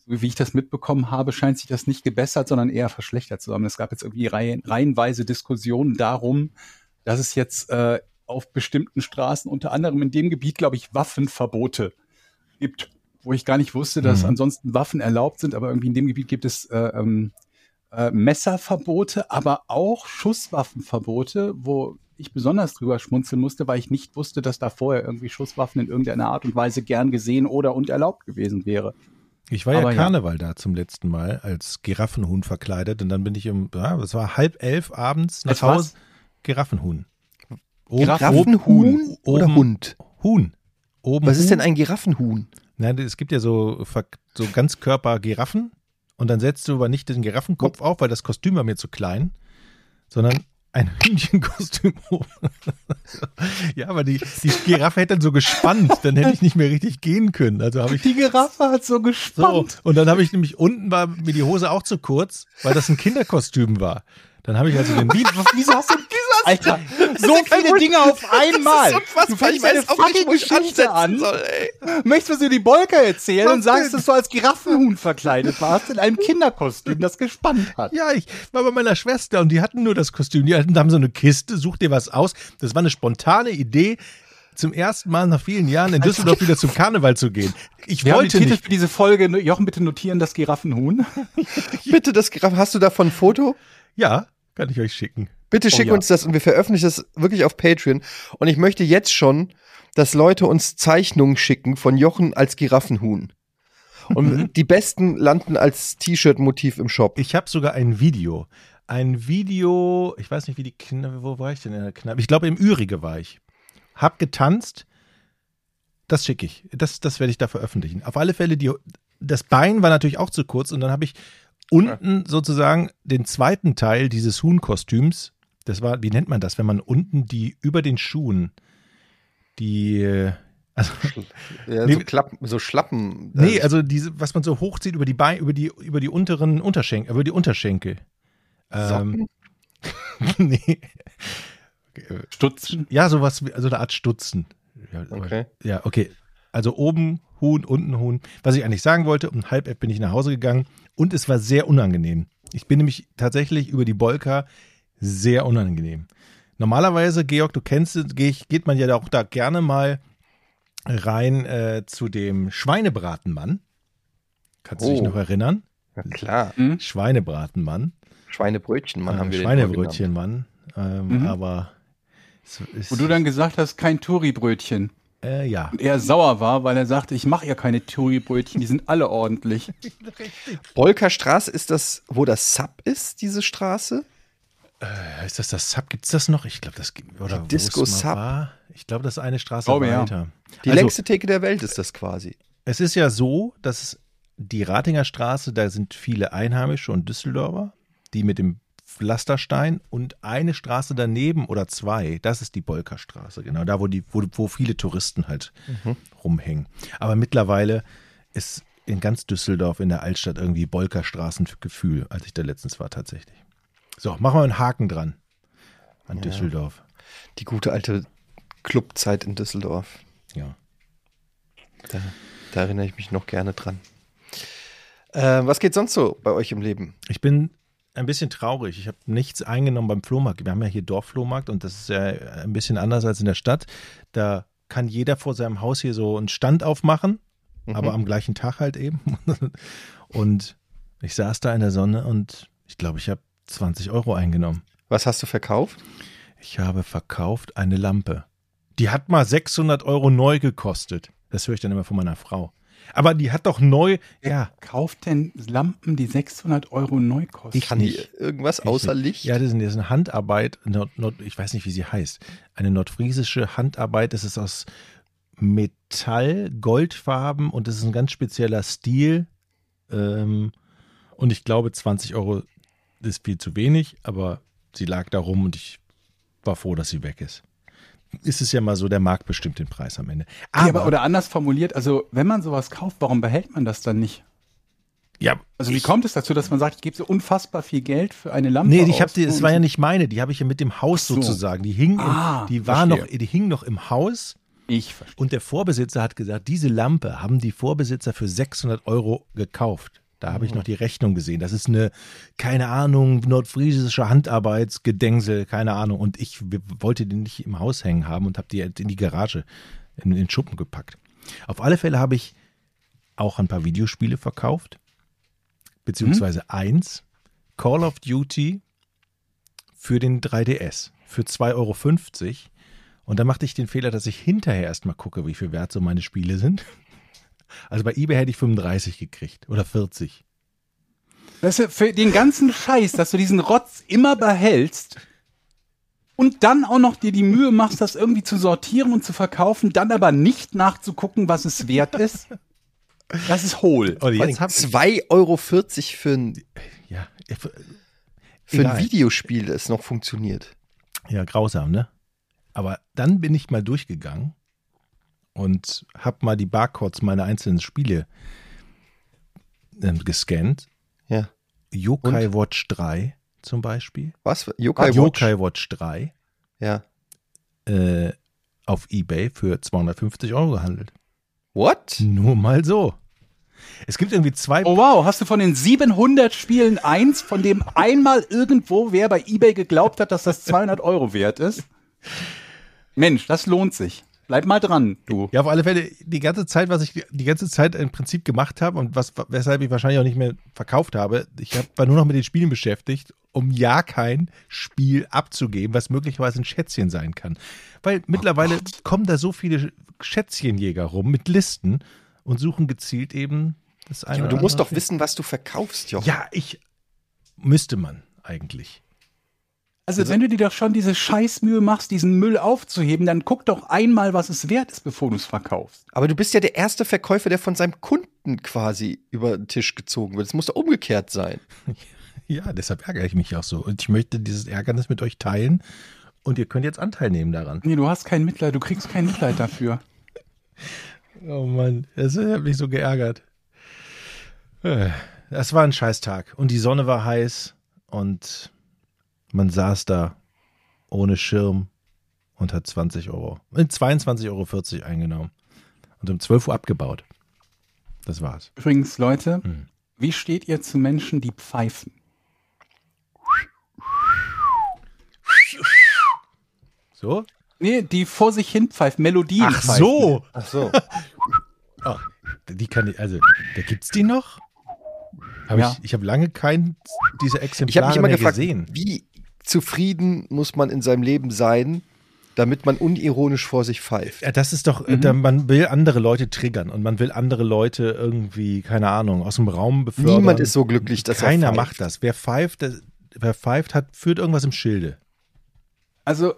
wie ich das mitbekommen habe, scheint sich das nicht gebessert, sondern eher verschlechtert zu haben. Es gab jetzt irgendwie reihen, reihenweise Diskussionen darum, dass es jetzt äh, auf bestimmten Straßen, unter anderem in dem Gebiet, glaube ich, Waffenverbote gibt, wo ich gar nicht wusste, dass Mhm. ansonsten Waffen erlaubt sind, aber irgendwie in dem Gebiet gibt es äh, ähm, äh, Messerverbote, aber auch Schusswaffenverbote, wo ich besonders drüber schmunzeln musste, weil ich nicht wusste, dass da vorher irgendwie Schusswaffen in irgendeiner Art und Weise gern gesehen oder und erlaubt gewesen wäre. Ich war ja Aber ja. Karneval da zum letzten Mal als Giraffenhuhn verkleidet und dann bin ich um, ja, es war halb elf abends nach? Hause. Giraffenhuhn. Oben- Giraffenhuhn oder oben- Hund? Huhn. Oben Was ist Huhn. denn ein Giraffenhuhn? Nein, es gibt ja so, so Ganzkörper-Giraffen und dann setzt du aber nicht den Giraffenkopf auf, weil das Kostüm war mir zu klein, sondern ein Hühnchenkostüm ja, aber die, die Giraffe hätte dann so gespannt, dann hätte ich nicht mehr richtig gehen können. Also habe ich Die Giraffe hat so so, gespannt. und dann habe ich nämlich unten war mir die Hose auch zu kurz, weil das ein Kinderkostüm war. Dann habe ich also den Wie, wieso hast du Alter, so viele Dinge auf einmal. du fängst eine fucking Geschichte an, möchtest was über die Bolker erzählen und sagst, dass du als Giraffenhuhn verkleidet warst in einem Kinderkostüm, das gespannt hat. Ja, ich war bei meiner Schwester und die hatten nur das Kostüm. Die hatten, haben so eine Kiste, such dir was aus. Das war eine spontane Idee, zum ersten Mal nach vielen Jahren in Düsseldorf wieder zum Karneval zu gehen. Ich Wir haben den wollte Titel nicht. für diese Folge, Jochen, bitte notieren das Giraffenhuhn. Bitte das Giraffen. Hast du davon ein Foto? Ja, kann ich euch schicken. Bitte schick ja. uns das und wir veröffentlichen das wirklich auf Patreon. Und ich möchte jetzt schon, dass Leute uns Zeichnungen schicken von Jochen als Giraffenhuhn. Und die besten landen als T-Shirt-Motiv im Shop. Ich habe sogar ein Video. Ein Video, ich weiß nicht, wie die Kneipe, wo war ich denn in der Kneipe? Ich glaube, im Ürige war ich. Hab getanzt. Das schicke ich. Das, das werde ich da veröffentlichen. Auf alle Fälle, die, das Bein war natürlich auch zu kurz und dann habe ich unten sozusagen den zweiten Teil dieses Huhnkostüms. Das war, wie nennt man das, wenn man unten die über den Schuhen die, äh, also Ja, Nee. so, Klappen, so Schlappen. Nee, äh, also diese, was man so hochzieht über die Beine, über die, über die unteren Unterschenkel, über die Unterschenkel. Ähm, nee. Stutzen. Ja, sowas wie, also eine Art Stutzen. Ja, aber- Okay. Ja, okay. Also oben Huhn, unten Huhn. Was ich eigentlich sagen wollte, um halb elf bin ich nach Hause gegangen und es war sehr unangenehm. Ich bin nämlich tatsächlich über die Bolka sehr unangenehm. Normalerweise, Georg, du kennst es, geht man ja auch da gerne mal rein äh, zu dem Schweinebratenmann. Kannst du dich Oh. noch erinnern? Ja, klar. Schweinebratenmann. Schweinebrötchenmann Äh, haben wir Schweinebrötchenmann. Ähm, Aber es ist, Wo du dann gesagt hast, kein Touri-Brötchen. Äh, ja. Und er sauer war, weil er sagte, ich mache ja keine Touri-Brötchen, die sind alle ordentlich. Bolker Straße ist das, wo das Sub ist, diese Straße? Äh, Ist das das Sub? Gibt es das noch? Ich glaube, das gibt oder Die Disco Sub. war. Ich glaube, das ist eine Straße Glaube, ja. weiter. Die also, längste Theke der Welt ist das quasi. Es ist ja so, dass die Ratinger Straße, da sind viele Einheimische und Düsseldorfer, die mit dem Pflasterstein und eine Straße daneben oder zwei, das ist die Bolkerstraße, genau, da wo die, wo, wo viele Touristen halt rumhängen. Aber mittlerweile ist in ganz Düsseldorf in der Altstadt irgendwie Bolkerstraßengefühl, als ich da letztens war tatsächlich. So, machen wir einen Haken dran an Düsseldorf. Die gute alte Clubzeit in Düsseldorf. Ja. Da, da erinnere ich mich noch gerne dran. Äh, was geht sonst so bei euch im Leben? Ich bin ein bisschen traurig. Ich habe nichts eingenommen beim Flohmarkt. Wir haben ja hier Dorfflohmarkt und das ist ja ein bisschen anders als in der Stadt. Da kann jeder vor seinem Haus hier so einen Stand aufmachen, aber am gleichen Tag halt eben. Und ich saß da in der Sonne und ich glaube, ich habe 20 Euro eingenommen. Was hast du verkauft? Ich habe verkauft eine Lampe. Die hat mal 600 Euro neu gekostet. Das höre ich dann immer von meiner Frau. Aber die hat doch neu, ja, Kauft denn Lampen, die 600 Euro neu kosten? Kann die irgendwas außer Licht? Ja, das ist, das ist eine Handarbeit, Nord, Nord, ich weiß nicht, wie sie heißt. Eine nordfriesische Handarbeit, das ist aus Metall, Goldfarben und das ist ein ganz spezieller Stil. Ähm, und ich glaube, 20 Euro ist viel zu wenig, aber sie lag da rum und ich war froh, dass sie weg ist. Ist es ja mal so, der Markt bestimmt den Preis am Ende. Aber, aber, oder anders formuliert, also wenn man sowas kauft, warum behält man das dann nicht? ja, Also wie ich- kommt es dazu, dass man sagt, ich gebe so unfassbar viel Geld für eine Lampe Nee, ich habe die, es war ja nicht meine, die habe ich ja mit dem Haus so. sozusagen. Die hing, Ah, im, die war noch, verstehe. die hing noch im Haus Ich verstehe. und der Vorbesitzer hat gesagt, diese Lampe haben die Vorbesitzer für 600 Euro gekauft. Da habe ich noch die Rechnung gesehen. Das ist eine, keine Ahnung, nordfriesische Handarbeitsgedengsel, keine Ahnung. Und ich wollte die nicht im Haus hängen haben und habe die in die Garage, in den Schuppen gepackt. Auf alle Fälle habe ich auch ein paar Videospiele verkauft, beziehungsweise eins, Call of Duty für den 3DS, für 2,50 Euro. Und da machte ich den Fehler, dass ich hinterher erstmal gucke, wie viel wert so meine Spiele sind. Also bei eBay hätte ich 35 gekriegt oder 40. Weißt du, für den ganzen Scheiß, dass du diesen Rotz immer behältst und dann auch noch dir die Mühe machst, das irgendwie zu sortieren und zu verkaufen, dann aber nicht nachzugucken, was es wert ist, das ist hohl. Und Vor allem jetzt hab ich, 2,40 Euro für ein, ja, für Egal. ein Videospiel, das noch funktioniert. ja, grausam, ne? Aber dann bin ich mal durchgegangen und habe mal die Barcodes meiner einzelnen Spiele ähm, gescannt. Ja. Yokai Watch 3 zum Beispiel. Was? für- Yokai Watch? Yokai Watch 3 Ja. äh, auf eBay für 250 Euro gehandelt. What? Nur mal so. Es gibt irgendwie zwei Oh wow, hast du von den 700 Spielen eins, von dem einmal irgendwo wer bei eBay geglaubt hat, dass das 200 Euro wert ist? Mensch, das lohnt sich. Bleib mal dran, du. Ja, auf alle Fälle, die ganze Zeit, was ich die ganze Zeit im Prinzip gemacht habe und was, weshalb ich wahrscheinlich auch nicht mehr verkauft habe, ich hab, war nur noch mit den Spielen beschäftigt, um ja kein Spiel abzugeben, was möglicherweise ein Schätzchen sein kann. Weil mittlerweile kommen da so viele Schätzchenjäger rum mit Listen und suchen gezielt eben das eine. Aber du musst doch wissen, was du verkaufst, Jochen. Ja, ich müsste man eigentlich. Also, wenn du dir doch schon diese Scheißmühe machst, diesen Müll aufzuheben, dann guck doch einmal, was es wert ist, bevor du es verkaufst. Aber du bist ja der erste Verkäufer, der von seinem Kunden quasi über den Tisch gezogen wird. Es muss doch umgekehrt sein. Ja, deshalb ärgere ich mich auch so. Und ich möchte dieses Ärgernis mit euch teilen. Und ihr könnt jetzt Anteil nehmen daran. Nee, du hast kein Mitleid, du kriegst kein Mitleid dafür. Oh Mann, das hat mich so geärgert. Äh, Das war ein Scheißtag. Und die Sonne war heiß und man saß da ohne Schirm und hat 20 Euro, äh, 22,40 Euro eingenommen und um 12 Uhr abgebaut. Das war's. Übrigens, Leute, Hm. wie steht ihr zu Menschen, die pfeifen? So? Nee, die vor sich hin pfeifen, Melodien Ach pfeifen. so. Ach so. Oh, die kann ich, also, da gibt's die noch? Hab Ja. ich ich habe lange kein dieser Ich habe Exemplare mich immer mehr gefragt, gesehen. wie zufrieden muss man in seinem Leben sein, damit man unironisch vor sich pfeift. Ja, das ist doch, Mhm. man will andere Leute triggern und man will andere Leute irgendwie, keine Ahnung, aus dem Raum befördern. Niemand ist so glücklich, dass Keiner er macht das. Wer pfeift, das, wer pfeift, hat, führt irgendwas im Schilde. Also,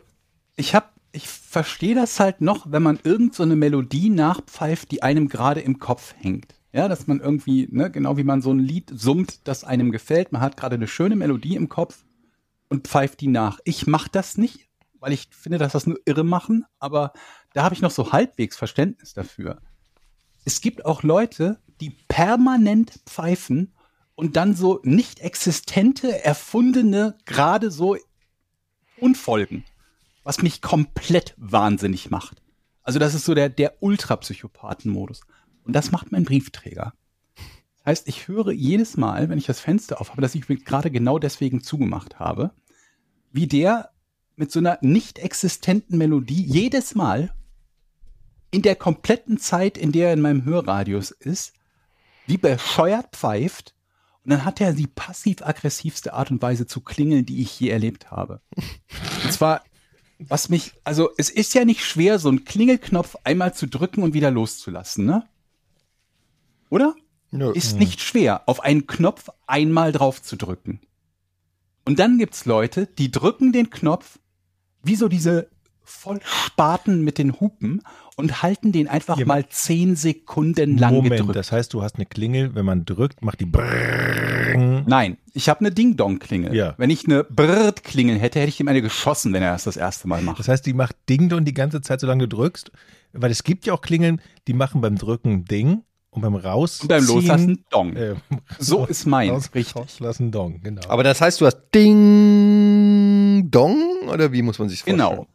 ich hab, ich verstehe das halt noch, wenn man irgend so eine Melodie nachpfeift, die einem gerade im Kopf hängt. Ja, dass man irgendwie, ne, genau wie man so ein Lied summt, das einem gefällt. Man hat gerade eine schöne Melodie im Kopf und pfeift die nach. Ich mach das nicht, weil ich finde, dass das nur irre machen, aber da habe ich noch so halbwegs Verständnis dafür. Es gibt auch Leute, die permanent pfeifen und dann so nicht existente, erfundene, gerade so Unfolgen, was mich komplett wahnsinnig macht. Also das ist so der, der Ultrapsychopathen-Modus. Und das macht mein Briefträger. Das heißt, ich höre jedes Mal, wenn ich das Fenster aufhabe, das ich gerade genau deswegen zugemacht habe, wie der mit so einer nicht existenten Melodie jedes Mal in der kompletten Zeit, in der er in meinem Hörradius ist, wie bescheuert pfeift. Und dann hat er die passiv-aggressivste Art und Weise zu klingeln, die ich je erlebt habe. Und zwar, was mich, also es ist ja nicht schwer, so einen Klingelknopf einmal zu drücken und wieder loszulassen, ne? Oder? Nö. Ist nicht schwer, auf einen Knopf einmal drauf zu drücken. Und dann gibt's Leute, die drücken den Knopf wie so diese Vollspaten mit den Hupen und halten den einfach Ja, mal zehn Sekunden lang Moment, gedrückt. das heißt, du hast eine Klingel, wenn man drückt, macht die Brrrr. Nein, ich habe eine Ding-Dong-Klingel. Ja. Wenn ich eine Brrrt-Klingel hätte, hätte ich ihm eine geschossen, wenn er das das erste Mal macht. Das heißt, die macht Ding und die ganze Zeit, solange du drückst. Weil es gibt ja auch Klingeln, die machen beim Drücken Ding und beim Rausziehen. Und beim Loslassen Dong. Äh, So ist meins, raus, richtig. Rauslassen Dong, genau. Aber das heißt, du hast Ding Dong oder wie muss man sich vorstellen? Genau.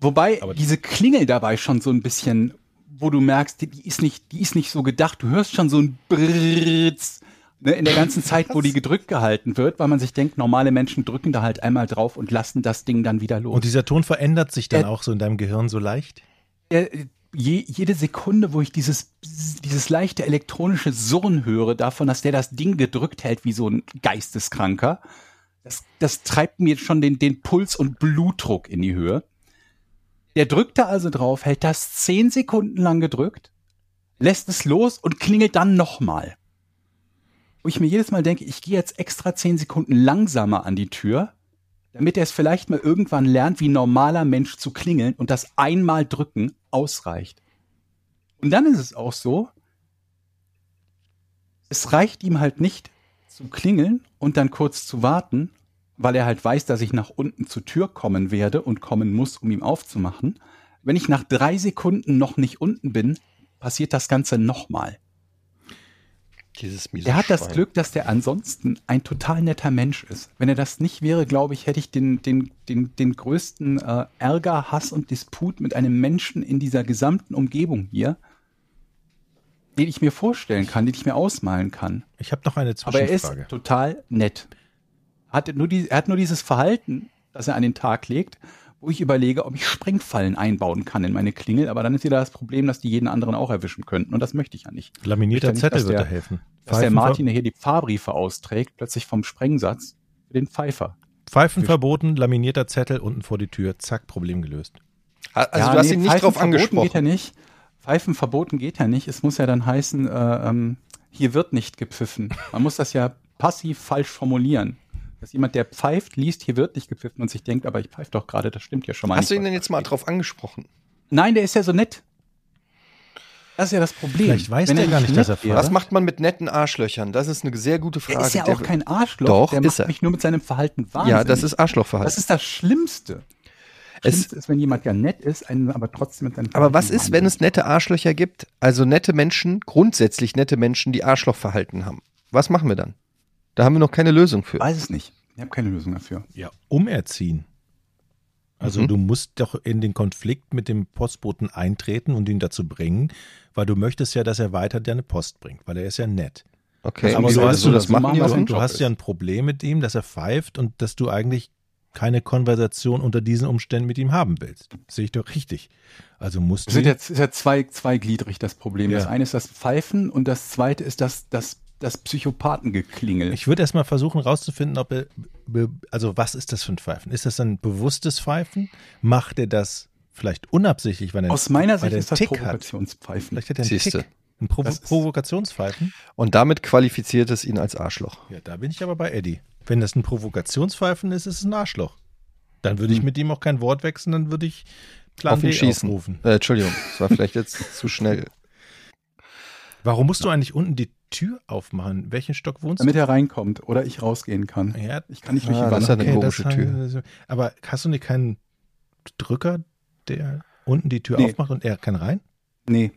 Wobei Aber- diese Klingel dabei schon so ein bisschen, wo du merkst, die, die ist nicht, die ist nicht so gedacht. Du hörst schon so ein Britz ne, in der ganzen Zeit, wo die gedrückt gehalten wird, weil man sich denkt, normale Menschen drücken da halt einmal drauf und lassen das Ding dann wieder los. und dieser Ton verändert sich dann Äh, auch so in deinem Gehirn so leicht. äh, je, jede Sekunde, wo ich dieses, dieses leichte elektronische Surren höre, davon, dass der das Ding gedrückt hält wie so ein Geisteskranker, das, das treibt mir schon den, den Puls und Blutdruck in die Höhe. Der drückt da also drauf, hält das zehn Sekunden lang gedrückt, lässt es los und klingelt dann nochmal. Wo ich mir jedes Mal denke, ich gehe jetzt extra zehn Sekunden langsamer an die Tür, damit er es vielleicht mal irgendwann lernt, wie normaler Mensch zu klingeln und das einmal drücken ausreicht. Und dann ist es auch so, es reicht ihm halt nicht zu klingeln und dann kurz zu warten, weil er halt weiß, dass ich nach unten zur Tür kommen werde und kommen muss, um ihm aufzumachen. Wenn ich nach drei Sekunden noch nicht unten bin, passiert das Ganze nochmal. Dieses miese Er hat das Schwein. Glück, dass der ansonsten ein total netter Mensch ist. Wenn er das nicht wäre, glaube ich, hätte ich den, den, den, den größten äh, Ärger, Hass und Disput mit einem Menschen in dieser gesamten Umgebung hier, den ich mir vorstellen kann, den ich mir ausmalen kann. Ich habe noch eine Aber er Zwischenfrage. ist total nett. Hat nur die, er hat nur dieses Verhalten, das er an den Tag legt, wo ich überlege, ob ich Sprengfallen einbauen kann in meine Klingel. Aber dann ist wieder das Problem, dass die jeden anderen auch erwischen könnten. Und das möchte ich ja nicht. Laminierter Ich möchte Zettel nicht, wird da helfen. Dass der Pfeifen- Martin, der hier die Pfarrbriefe austrägt, plötzlich vom Sprengsatz für den Pfeifer. Pfeifen verboten, laminierter Zettel unten vor die Tür, zack, Problem gelöst. Also Ja, du hast nee, ihn nicht Pfeifen drauf verboten Geht ja angesprochen. nicht. Pfeifen verboten geht ja nicht. Es muss ja dann heißen, äh, ähm, hier wird nicht gepfiffen. Man muss das ja passiv falsch formulieren. Dass jemand, der pfeift, liest, hier wird nicht gepfiffen und sich denkt, aber ich pfeife doch gerade, das stimmt ja schon mal Hast du nicht. ihn was denn jetzt mal drauf angesprochen? Nein, der ist ja so nett. Das ist ja das Problem. Vielleicht weiß Wenn der er gar nicht, dass er wäre, Was macht man mit netten Arschlöchern? Das ist eine sehr gute Frage. Der ist ja Der- auch kein Arschloch. Doch, der ist macht er. mich nur mit seinem Verhalten wahnsinnig. ja, das ist Arschlochverhalten. Das ist das Schlimmste. Es- Schlimmste ist, wenn jemand ja nett ist, einen aber trotzdem mit seinem Aber was Verhalten ist, wenn es nette Arschlöcher gibt? Also nette Menschen, grundsätzlich nette Menschen, die Arschlochverhalten haben. Was machen wir dann? Da haben wir noch keine Lösung für. Weiß es nicht. Ich habe keine Lösung dafür. Ja, umerziehen. Also Mhm. du musst doch in den Konflikt mit dem Postboten eintreten und ihn dazu bringen, weil du möchtest ja, dass er weiter deine Post bringt, weil er ist ja nett. Okay, Aber wie so hast du du das das machen, machen, was Jochen? ein Du hast ist. ja ein Problem mit ihm, dass er pfeift und dass du eigentlich keine Konversation unter diesen Umständen mit ihm haben willst. Sehe ich doch richtig. Also musst Es du. sind jetzt ist ja zwei, zweigliedrig das Problem. Das Ja. eine ist das Pfeifen und das zweite ist das, das das Psychopathengeklingel. Ich würde erstmal versuchen rauszufinden, ob er, also was ist das für ein Pfeifen? Ist das ein bewusstes Pfeifen? Macht er das vielleicht unabsichtlich, weil er Aus meiner Sicht ist das Tick hat? Provokationspfeifen. Vielleicht hat er einen Siehste. Tick. Ein Provo Provokationspfeifen? Und damit qualifiziert es ihn als Arschloch. Ja, da bin ich aber bei Eddie. Wenn das ein Provokationspfeifen ist, ist es ein Arschloch. Dann würde ich mit ihm auch kein Wort wechseln, dann würde ich Plan Auf ihn B schießen. aufrufen. Äh, Entschuldigung, das war vielleicht jetzt zu schnell. Warum musst du eigentlich unten die Tür aufmachen? Welchen Stock wohnst Damit er reinkommt oder ich rausgehen kann. du? Ja, Ich kann nicht durch Ah, die das Wand. hat eine komische das- Tür. Aber hast du nicht keinen Drücker, der unten die Tür Nee. aufmacht und er kann rein? Nee.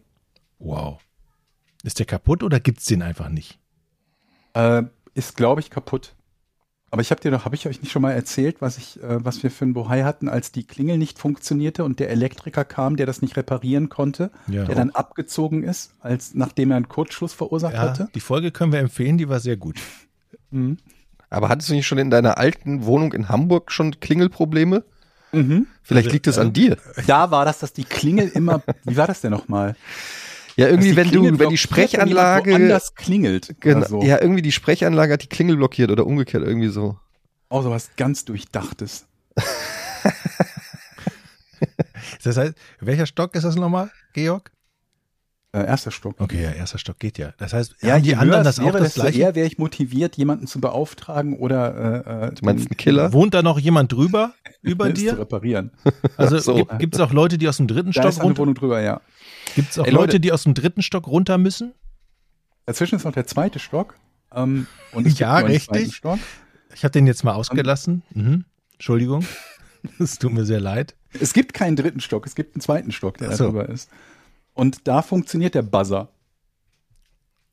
Wow. Ist der kaputt oder gibt's den einfach nicht? Äh, ist, glaube ich, kaputt. Aber ich habe dir doch, habe ich euch nicht schon mal erzählt, was ich, äh, was wir für einen Bohai hatten, als die Klingel nicht funktionierte und der Elektriker kam, der das nicht reparieren konnte, Ja. der dann abgezogen ist, als nachdem er einen Kurzschluss verursacht Ja, hatte. die Folge können wir empfehlen, die war sehr gut. Mhm. Aber hattest du nicht schon in deiner alten Wohnung in Hamburg schon Klingelprobleme? Mhm. Vielleicht Also, liegt es äh, an dir. Da war das, dass die Klingel immer, wie war das denn nochmal? Ja, irgendwie, wenn du, wenn die Sprechanlage. woanders klingelt. Genau, so. Ja, irgendwie die Sprechanlage hat die Klingel blockiert oder umgekehrt, irgendwie so. Auch so was ganz Durchdachtes. Das heißt, welcher Stock ist das nochmal, Georg? Äh, erster Stock. Okay, ja, erster Stock geht ja. Das heißt, Ja, die anderen das auch wäre, das gleiche? eher wäre ich motiviert, jemanden zu beauftragen oder äh, äh, Du meinst einen Killer? Wohnt da noch jemand drüber, über es zu dir? reparieren. Also So. gibt, es auch Leute, die aus dem dritten Da Stock ist eine runter? Wohnung drüber, ja. Gibt es auch Ey, Leute, Leute. die aus dem dritten Stock runter müssen? Dazwischen ist noch der zweite Stock. Ähm, und Ja, richtig. Stock. Ich habe den jetzt mal ausgelassen. Mhm. Entschuldigung. Es tut mir sehr leid. Es gibt keinen dritten Stock, es gibt einen zweiten Stock, der so. drüber ist. Und da funktioniert der Buzzer.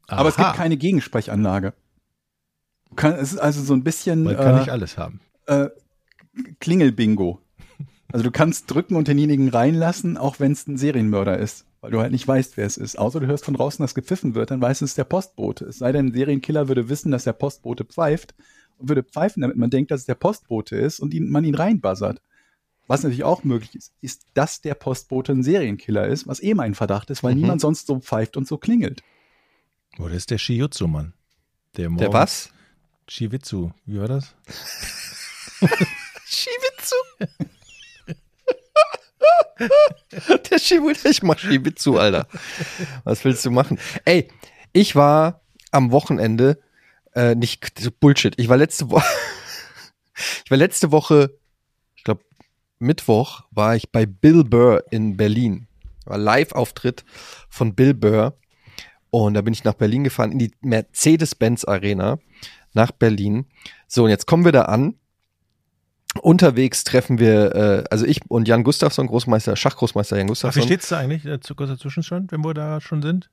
Aber es gibt Aha, keine Gegensprechanlage. Kann, es ist also so ein bisschen Man kann äh, nicht alles haben. äh, Klingelbingo. Also du kannst drücken und denjenigen reinlassen, auch wenn es ein Serienmörder ist. Weil du halt nicht weißt, wer es ist. Außer du hörst von draußen, dass gepfiffen wird, dann weißt du, es ist der Postbote. Es sei denn, ein Serienkiller würde wissen, dass der Postbote pfeift und würde pfeifen, damit man denkt, dass es der Postbote ist und ihn, man ihn reinbuzzert. Was natürlich auch möglich ist, ist, dass der Postbote ein Serienkiller ist, was eh mein Verdacht ist, weil Mhm. niemand sonst so pfeift und so klingelt. Das ist der Shiotsu-Mann. Der, Der was? Shiwitsu. Wie war das? Shibitsu. Der Shibitsu, ich mach Shibitsu, Alter. Was willst du machen? Ey, ich war am Wochenende, äh, nicht Bullshit, ich war letzte Woche, ich war letzte Woche, Mittwoch, war ich bei Bill Burr in Berlin. War Live-Auftritt von Bill Burr. Und da bin ich nach Berlin gefahren, in die Mercedes-Benz Arena nach Berlin. So, und jetzt kommen wir da an. Unterwegs treffen wir, äh, also ich und Jan Gustafsson, Großmeister, Schachgroßmeister Jan Ach, wie Gustafsson. steht's da eigentlich? Äh, zu kurz dazwischen schon, wenn wir da schon sind?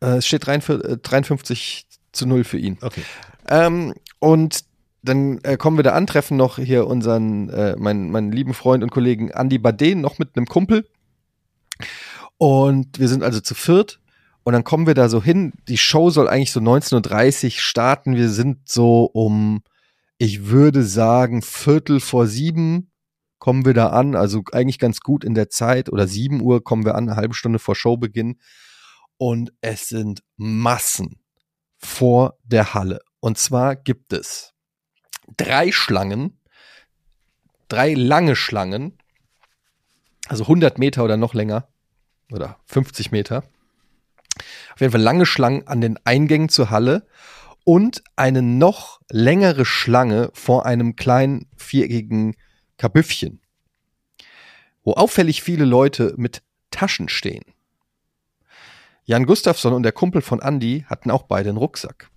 Äh, es steht 53, äh, 53 zu 0 für ihn. Okay. Ähm, und dann äh, kommen wir da an, treffen noch hier unseren, äh, meinen, meinen lieben Freund und Kollegen Andy Baden noch mit einem Kumpel. Und wir sind also zu viert. Und dann kommen wir da so hin. Die Show soll eigentlich so 19.30 Uhr starten. Wir sind so um, ich würde sagen, Viertel vor sieben kommen wir da an. Also eigentlich ganz gut in der Zeit. Oder sieben Uhr kommen wir an, eine halbe Stunde vor Showbeginn. Und es sind Massen vor der Halle. Und zwar gibt es drei Schlangen, drei lange Schlangen, also 100 Meter oder noch länger oder 50 Meter. Auf jeden Fall lange Schlangen an den Eingängen zur Halle und eine noch längere Schlange vor einem kleinen viereckigen Kabüffchen, wo auffällig viele Leute mit Taschen stehen. Jan Gustafsson und der Kumpel von Andy hatten auch beide einen Rucksack.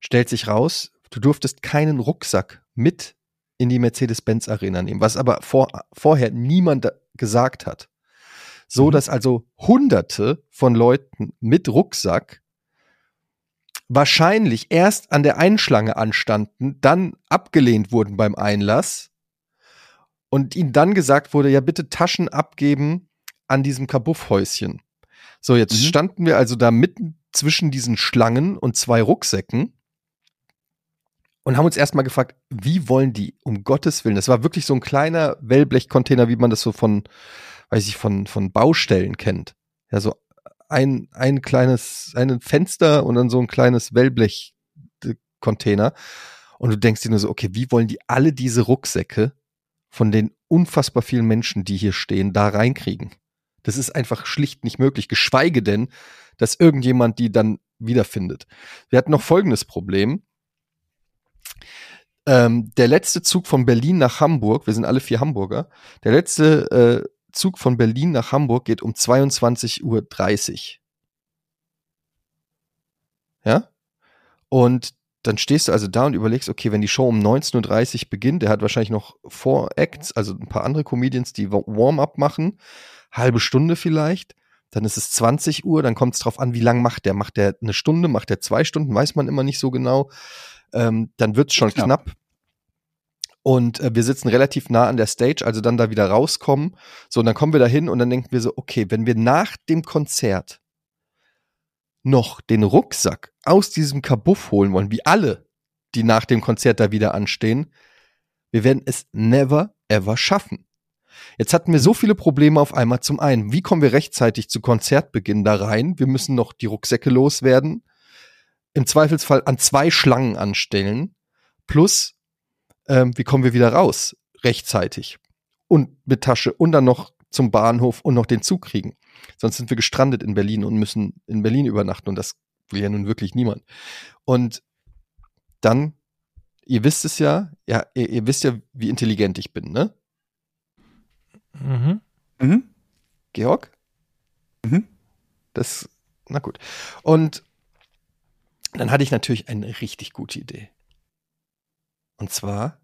Stellt sich raus, du durftest keinen Rucksack mit in die Mercedes-Benz Arena nehmen, was aber vor, vorher niemand gesagt hat. So, dass also Hunderte von Leuten mit Rucksack wahrscheinlich erst an der Einschlange anstanden, dann abgelehnt wurden beim Einlass und ihnen dann gesagt wurde, ja bitte Taschen abgeben an diesem Kabuffhäuschen. So, jetzt Mhm. standen wir also da mitten zwischen diesen Schlangen und zwei Rucksäcken und haben uns erstmal gefragt, wie wollen die um Gottes Willen? Das war wirklich so ein kleiner Wellblechcontainer, wie man das so von, weiß ich, von, von Baustellen kennt. Ja, so ein, ein kleines, ein Fenster und dann so ein kleines Wellblech-Container. Und du denkst dir nur so, okay, wie wollen die alle diese Rucksäcke von den unfassbar vielen Menschen, die hier stehen, da reinkriegen? Das ist einfach schlicht nicht möglich, geschweige denn, dass irgendjemand die dann wiederfindet. Wir hatten noch folgendes Problem. Ähm, der letzte Zug von Berlin nach Hamburg, wir sind alle vier Hamburger, der letzte äh, Zug von Berlin nach Hamburg geht um 22.30 Uhr. Ja? Und dann stehst du also da und überlegst, okay, wenn die Show um 19.30 Uhr beginnt, der hat wahrscheinlich noch Vor-Acts, also ein paar andere Comedians, die Warm-up machen, halbe Stunde vielleicht, dann ist es 20 Uhr, dann kommt es drauf an, wie lang macht der. Macht der eine Stunde, macht der zwei Stunden, weiß man immer nicht so genau. Ähm, dann wird es schon knapp. knapp. Und äh, wir sitzen relativ nah an der Stage, also dann da wieder rauskommen. So, und dann kommen wir da hin und dann denken wir so, okay, wenn wir nach dem Konzert noch den Rucksack aus diesem Kabuff holen wollen, wie alle, die nach dem Konzert da wieder anstehen, wir werden es never ever schaffen. Jetzt hatten wir so viele Probleme auf einmal. Zum einen, wie kommen wir rechtzeitig zu Konzertbeginn da rein? Wir müssen noch die Rucksäcke loswerden. Im Zweifelsfall an zwei Schlangen anstellen. Plus, ähm, wie kommen wir wieder raus? Rechtzeitig. Und mit Tasche und dann noch zum Bahnhof und noch den Zug kriegen. Sonst sind wir gestrandet in Berlin und müssen in Berlin übernachten und das will ja nun wirklich niemand. Und dann, ihr wisst es ja, ja, ihr, ihr wisst ja, wie intelligent ich bin, ne? Mhm. Mhm. Georg? Mhm. Das, na gut. Und dann hatte ich natürlich eine richtig gute Idee. Und zwar,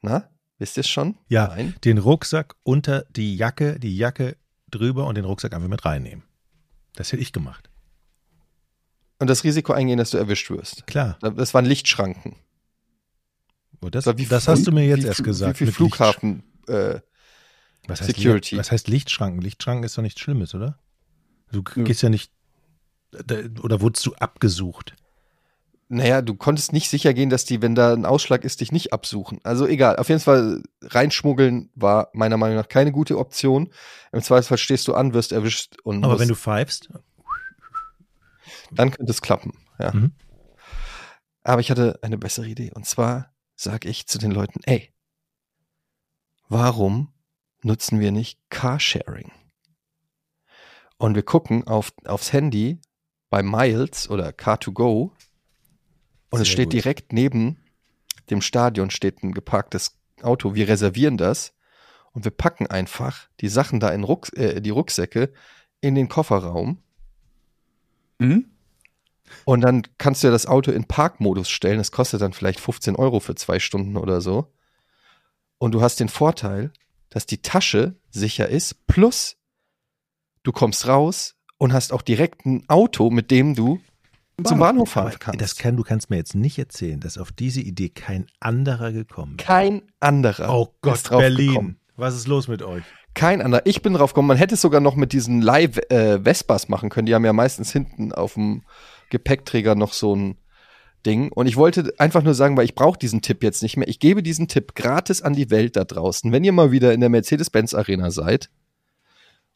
na, wisst ihr es schon? Ja, Nein? den Rucksack unter die Jacke, die Jacke drüber und den Rucksack einfach mit reinnehmen. Das hätte ich gemacht. Und das Risiko eingehen, dass du erwischt wirst. Klar. Das waren Lichtschranken. Oh, das, das, das hast du mir jetzt wie, erst gesagt. Wie viel Flughafen äh, was heißt Security. was heißt Lichtschranken? Lichtschranken ist doch nichts Schlimmes, oder? Du gehst ja nicht. Oder wurdest du abgesucht? Naja, du konntest nicht sicher gehen, dass die, wenn da ein Ausschlag ist, dich nicht absuchen. Also egal. Auf jeden Fall, reinschmuggeln war meiner Meinung nach keine gute Option. Im Zweifelsfall stehst du an, wirst erwischt und. Aber wenn du pfeifst. Dann könnte es klappen, ja. Mhm. Aber ich hatte eine bessere Idee. Und zwar sage ich zu den Leuten, ey, warum nutzen wir nicht Carsharing? Und wir gucken auf, aufs Handy bei Miles oder Car2Go und es steht gut. direkt neben dem Stadion steht ein geparktes Auto. Wir reservieren das und wir packen einfach die Sachen da in Rucks äh, die Rucksäcke in den Kofferraum. Mhm. Und dann kannst du ja das Auto in Parkmodus stellen. Das kostet dann vielleicht 15 Euro für zwei Stunden oder so. Und du hast den Vorteil, dass die Tasche sicher ist, plus du kommst raus und hast auch direkt ein Auto, mit dem du Bahnhof. zum Bahnhof fahren kannst. Das kann, du kannst mir jetzt nicht erzählen, dass auf diese Idee kein anderer gekommen ist. Kein anderer. Oh Gott, Berlin. Gekommen. Was ist los mit euch? Kein anderer. Ich bin drauf gekommen. Man hätte es sogar noch mit diesen Live-Vespas äh, machen können. Die haben ja meistens hinten auf dem Gepäckträger noch so ein Ding. Und ich wollte einfach nur sagen, weil ich brauche diesen Tipp jetzt nicht mehr. Ich gebe diesen Tipp gratis an die Welt da draußen. Wenn ihr mal wieder in der Mercedes-Benz Arena seid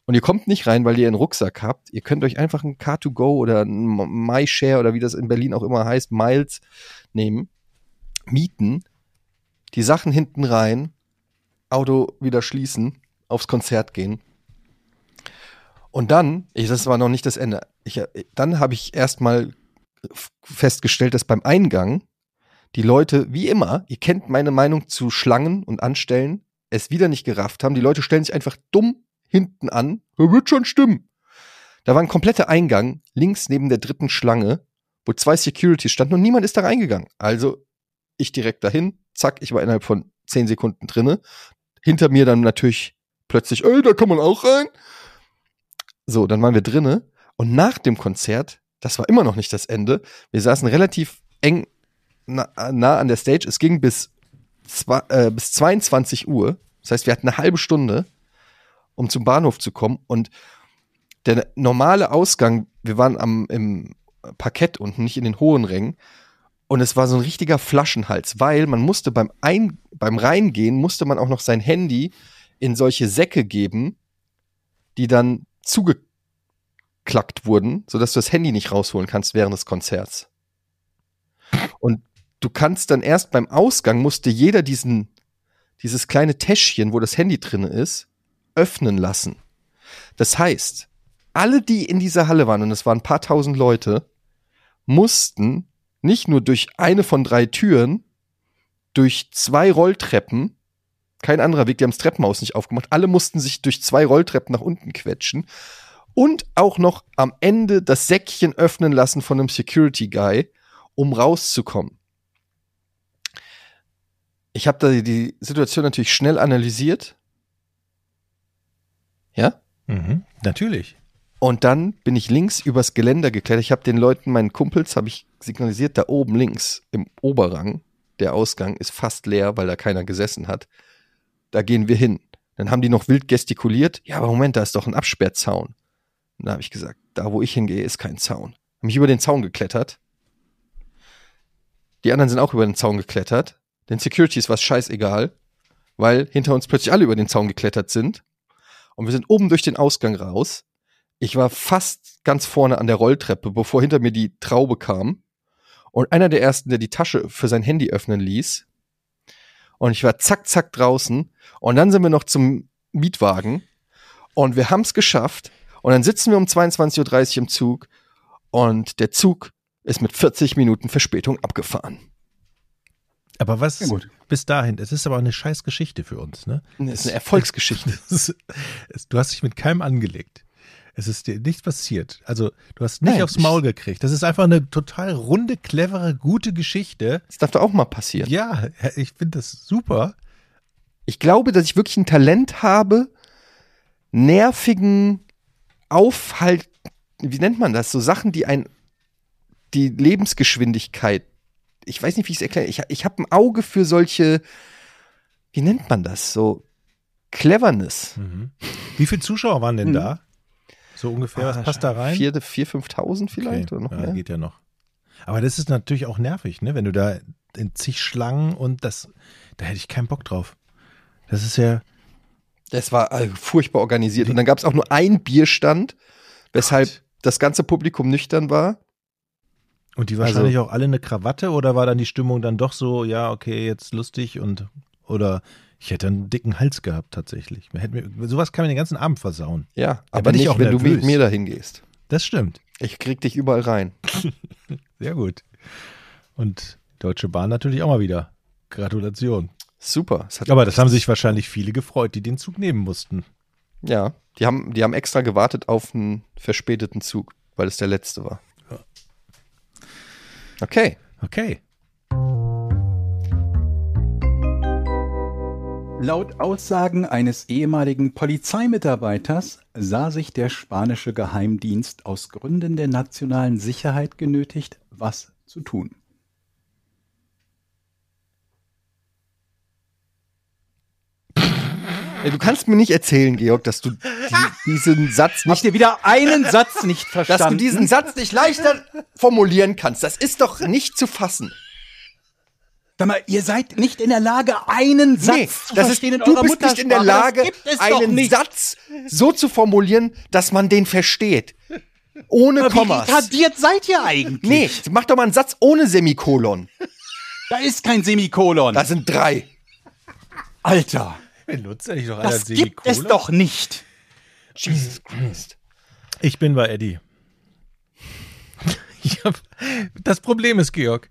und ihr kommt nicht rein, weil ihr einen Rucksack habt, ihr könnt euch einfach ein Car2Go oder ein MyShare oder wie das in Berlin auch immer heißt, Miles nehmen, mieten, die Sachen hinten rein, Auto wieder schließen, aufs Konzert gehen. Und dann, das war noch nicht das Ende. Ich, dann habe ich erstmal festgestellt, dass beim Eingang die Leute, wie immer, ihr kennt meine Meinung zu Schlangen und Anstellen, es wieder nicht gerafft haben. Die Leute stellen sich einfach dumm hinten an. Wird schon stimmen. Da war ein kompletter Eingang links neben der dritten Schlange, wo zwei Securities standen und niemand ist da reingegangen. Also ich direkt dahin, zack, ich war innerhalb von zehn Sekunden drinne. Hinter mir dann natürlich plötzlich, ey, da kann man auch rein. So, dann waren wir drinne und nach dem Konzert das war immer noch nicht das Ende. Wir saßen relativ eng nah, nah an der Stage. Es ging bis, zwei, äh, bis 22 Uhr. Das heißt, wir hatten eine halbe Stunde, um zum Bahnhof zu kommen. Und der normale Ausgang, wir waren am, im Parkett unten, nicht in den hohen Rängen. Und es war so ein richtiger Flaschenhals, weil man musste beim, Ein beim Reingehen, musste man auch noch sein Handy in solche Säcke geben, die dann zuge zugeklackt wurden, sodass du das Handy nicht rausholen kannst während des Konzerts. Und du kannst dann erst beim Ausgang musste jeder diesen, dieses kleine Täschchen, wo das Handy drin ist, öffnen lassen. Das heißt, alle, die in dieser Halle waren, und es waren ein paar tausend Leute, mussten nicht nur durch eine von drei Türen, durch zwei Rolltreppen, kein anderer Weg, die haben das Treppenhaus nicht aufgemacht, alle mussten sich durch zwei Rolltreppen nach unten quetschen und auch noch am Ende das Säckchen öffnen lassen von einem Security Guy, um rauszukommen. Ich habe da die Situation natürlich schnell analysiert. Ja? Mhm, natürlich. Und dann bin ich links übers Geländer geklettert. Ich habe den Leuten, meinen Kumpels, habe ich signalisiert, da oben links im Oberrang, der Ausgang ist fast leer, weil da keiner gesessen hat. Da gehen wir hin. Dann haben die noch wild gestikuliert. Ja, aber Moment, da ist doch ein Absperrzaun. Und da habe ich gesagt, da wo ich hingehe, ist kein Zaun. Hab mich über den Zaun geklettert. Die anderen sind auch über den Zaun geklettert. Den Securities war es scheißegal, weil hinter uns plötzlich alle über den Zaun geklettert sind. Und wir sind oben durch den Ausgang raus. Ich war fast ganz vorne an der Rolltreppe, bevor hinter mir die Traube kam. Und einer der ersten, der die Tasche für sein Handy öffnen ließ. Und ich war zack, zack draußen. Und dann sind wir noch zum Mietwagen. Und wir haben es geschafft. Und dann sitzen wir um 22.30 Uhr im Zug. Und der Zug ist mit 40 Minuten Verspätung abgefahren. Aber was Ja, bis dahin, es ist aber eine scheiß Geschichte für uns, ne? Das ist eine Erfolgsgeschichte. Ist, es, du hast dich mit keinem angelegt. Es ist dir nichts passiert. Also, du hast nicht Nein, aufs Maul gekriegt. Das ist einfach eine total runde, clevere, gute Geschichte. Das darf doch auch mal passieren. Ja, ich finde das super. Ich glaube, dass ich wirklich ein Talent habe, nervigen Aufhalt, wie nennt man das? So Sachen, die ein, die Lebensgeschwindigkeit, ich weiß nicht, wie ich es erkläre. Ich, ich habe ein Auge für solche, wie nennt man das? So Cleverness. Wie viele Zuschauer waren denn Mhm. da? So ungefähr, was passt da rein? Vier, vier 5.000 vielleicht Okay, oder noch ja, mehr? geht ja noch. Aber das ist natürlich auch nervig, ne? Wenn du da in zig Schlangen und das, da hätte ich keinen Bock drauf. Das ist ja, Das war äh, furchtbar organisiert. Und dann gab es auch nur einen Bierstand, weshalb Gott. das ganze Publikum nüchtern war. Und die Also- wahrscheinlich auch alle eine Krawatte oder war dann die Stimmung dann doch so, ja, okay, jetzt lustig und, oder ich hätte einen dicken Hals gehabt tatsächlich. Man hätte mir, sowas kann mir den ganzen Abend versauen. Ja, aber bin ich nicht, auch wenn du nervös. mit mir dahin gehst. Das stimmt. Ich krieg dich überall rein. Sehr gut. Und Deutsche Bahn natürlich auch mal wieder. Gratulation. Super. Aber das haben sich wahrscheinlich viele gefreut, die den Zug nehmen mussten. ja, die haben, die haben extra gewartet auf einen verspäteten Zug, weil es der letzte war. Okay. Okay. Laut Aussagen eines ehemaligen Polizeimitarbeiters sah sich der spanische Geheimdienst aus Gründen der nationalen Sicherheit genötigt, was zu tun. Du kannst mir nicht erzählen, Georg, dass du die, diesen Satz Habt nicht, ihr wieder einen Satz nicht dass verstanden? du diesen Satz nicht leichter formulieren kannst. Das ist doch nicht zu fassen. Sag mal, ihr seid nicht in der Lage, einen Satz Nee, zu das ist, verstehen in du bist nicht in der Muttersprache. Lage, einen. Satz so zu formulieren, dass man den versteht. Ohne Wie Kommas. retardiert seid ihr eigentlich? Nee, mach doch mal einen Satz ohne Semikolon. Da ist kein Semikolon. Da sind drei. Alter, Benutzt ja nicht doch das gibt es doch nicht. Jesus Christ. Ich bin bei Eddie. Hab, das Problem ist, Georg,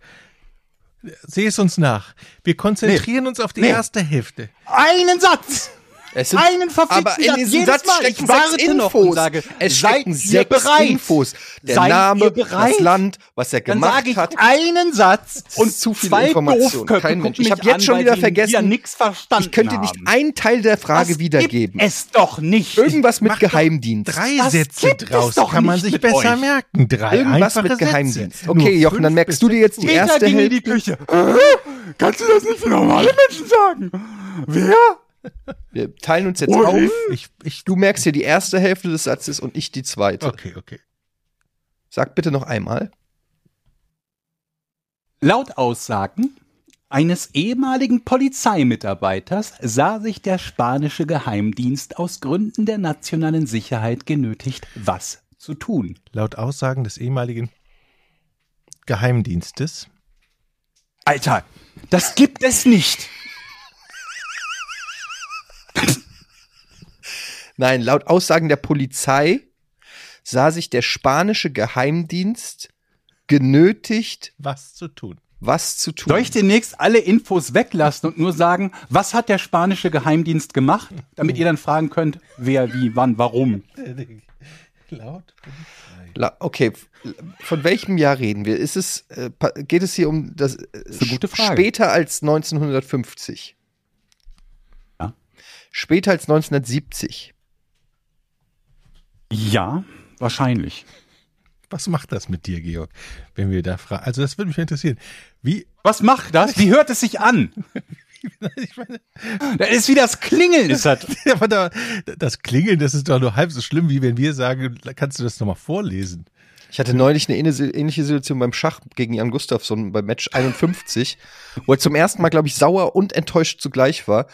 sieh es uns nach. Wir konzentrieren uns auf die Nee. erste Hälfte. Einen Satz. Es sind, Einen verfickten aber in Satz. diesem Satz Mal. stecken Ich sechs Infos. und sage, es stecken sechs bereit? Infos. Der Seid Name, das Land, was er Dann gemacht sage ich hat. einen Satz und zu viel Information. Kein Mensch. Ich mich hab jetzt an, schon wieder vergessen, nichts verstanden Ich könnte nicht einen Teil der Frage das wiedergeben. Gibt es doch nicht. Irgendwas mit Geheimdienst. Drei Das Sätze gibt es draus doch kann man nicht sich besser euch. merken. Drei Irgendwas mit Sätze. Geheimdienst. Nur Okay, Jochen, dann merkst du dir jetzt die Peter erste ging in die Hälfte. Küche. Kannst du das nicht für normale Menschen sagen? Wer? Wir teilen uns jetzt Wohin? auf. Ich, ich, Du merkst dir die erste Hälfte des Satzes und ich die zweite. okay, okay. Sag bitte noch einmal. Laut Aussagen eines ehemaligen Polizeimitarbeiters sah sich der spanische Geheimdienst aus Gründen der nationalen Sicherheit genötigt, was zu tun. Laut Aussagen des ehemaligen Geheimdienstes. Alter, das gibt es nicht. Nein, laut Aussagen der Polizei sah sich der spanische Geheimdienst genötigt, Was zu tun? was zu tun. Soll ich demnächst alle Infos weglassen und nur sagen, was hat der spanische Geheimdienst gemacht, damit ihr dann fragen könnt, wer, wie, wann, warum? Laut? La okay, von welchem Jahr reden wir? Ist es, äh, geht es hier um das äh, ist eine gute Frage. später als 1950? Ja. Später als 1970? Ja, wahrscheinlich. Was macht das mit dir, Georg, wenn wir da fragen? Also das würde mich interessieren. Wie, Was macht das? Wie hört es sich an? ich meine, Das ist wie das Klingeln. Ist das. aber da, das Klingeln, das ist doch nur halb so schlimm, wie wenn wir sagen, kannst du das nochmal vorlesen? Ich hatte neulich eine ähnliche Situation beim Schach gegen Jan Gustafsson beim Match 51, wo er zum ersten Mal, glaube ich, sauer und enttäuscht zugleich war,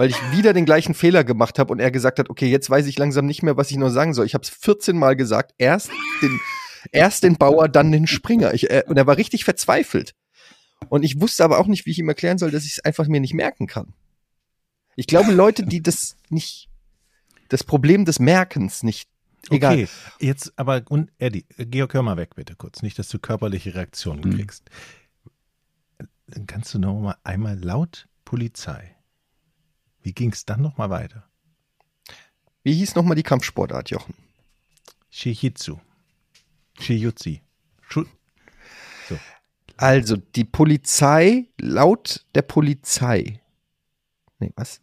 weil ich wieder den gleichen Fehler gemacht habe und er gesagt hat, okay, jetzt weiß ich langsam nicht mehr, was ich noch sagen soll. Ich habe es 14 Mal gesagt, erst den, erst den Bauer, dann den Springer. Ich, äh, und er war richtig verzweifelt. Und ich wusste aber auch nicht, wie ich ihm erklären soll, dass ich es einfach mir nicht merken kann. Ich glaube, Leute, die das nicht, das Problem des Merkens nicht, egal. Okay, jetzt aber, und Eddie, Georg, hör mal weg bitte kurz, nicht, dass du körperliche Reaktionen Mhm. kriegst. Dann kannst du noch mal einmal laut Polizei. Wie ging es dann noch mal weiter? Wie hieß nochmal die Kampfsportart, Jochen? Shihitsu. Shiyutsi. Schu Also, die Polizei, laut der Polizei. Nee, was?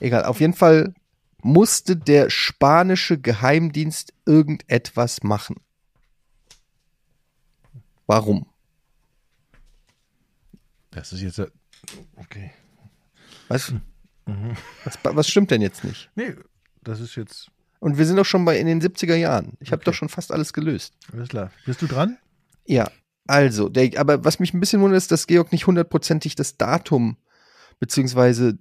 Egal, auf jeden Fall musste der spanische Geheimdienst irgendetwas machen. Warum? das ist jetzt. Okay. Was? Was, was stimmt denn jetzt nicht? Nee, das ist jetzt. Und wir sind doch schon bei in den 70er Jahren. Ich habe Okay. doch schon fast alles gelöst. Alles klar. Bist du dran? Ja, also, der, aber was mich ein bisschen wundert, ist, dass Georg nicht hundertprozentig das Datum beziehungsweise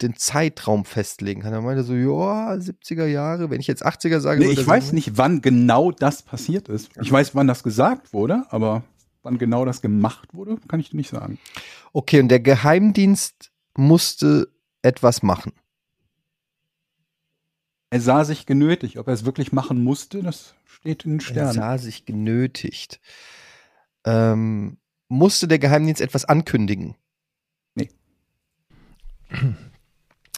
den Zeitraum festlegen kann. Er meinte so, ja, 70er Jahre, wenn ich jetzt 80er sage. Nee, ich weiß sagen, nicht, wann genau das passiert ist. Ich weiß, wann das gesagt wurde, aber wann genau das gemacht wurde, kann ich dir nicht sagen. Okay, und der Geheimdienst musste etwas machen. Er sah sich genötigt. Ob er es wirklich machen musste, das steht in den Er Sternen. sah sich genötigt. Ähm, musste der Geheimdienst etwas ankündigen?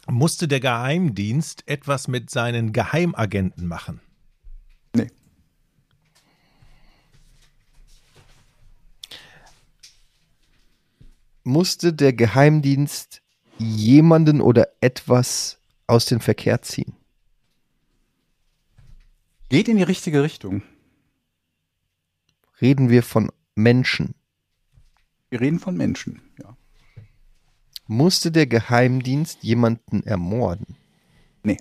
Musste der Geheimdienst etwas mit seinen Geheimagenten machen? Nee. Musste der Geheimdienst jemanden oder etwas aus dem Verkehr ziehen? Geht in die richtige Richtung. Reden wir von Menschen? Wir reden von Menschen, ja. Musste der Geheimdienst jemanden ermorden? Nee.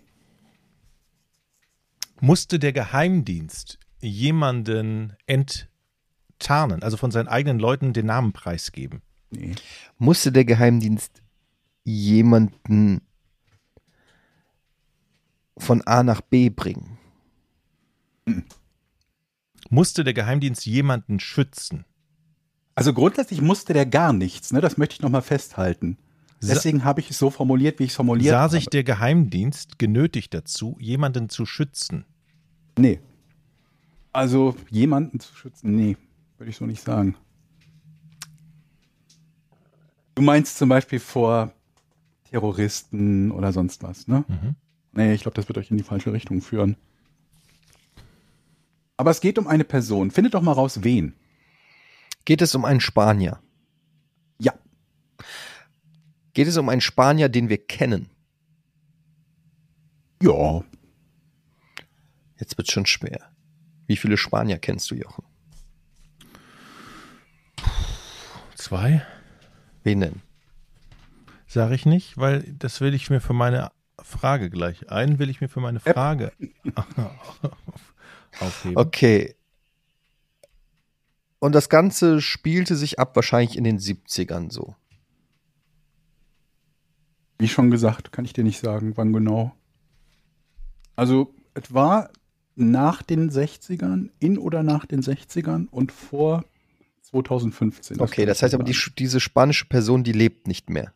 Musste der Geheimdienst jemanden enttarnen, also von seinen eigenen Leuten den Namen preisgeben? Nee. Musste der Geheimdienst jemanden von A nach B bringen? Musste der Geheimdienst jemanden schützen? Also grundsätzlich musste der gar nichts, ne? Das möchte ich nochmal festhalten. Deswegen habe ich es so formuliert, wie ich es formuliert Sah habe. sich der Geheimdienst genötigt dazu, jemanden zu schützen? Nee. Also jemanden zu schützen, nee, würde ich so nicht sagen. Du meinst zum Beispiel vor Terroristen oder sonst was, ne? Mhm. Nee, ich glaube, das wird euch in die falsche Richtung führen. Aber es geht um eine Person. Findet doch mal raus, wen. Geht es um einen Spanier? Ja. Geht es um einen Spanier, den wir kennen? Ja. Jetzt wird schon schwer. Wie viele Spanier kennst du, Jochen? Zwei? Wen denn? Sage ich nicht, weil das will ich mir für meine Frage gleich. Einen will ich mir für meine Frage aufheben. Okay. Und das Ganze spielte sich ab wahrscheinlich in den 70ern so. Wie schon gesagt, kann ich dir nicht sagen, wann genau. Also, es war nach den 60ern, in oder nach den 60ern und vor 2015. Okay, kann das heißt aber, die, diese spanische Person, die lebt nicht mehr.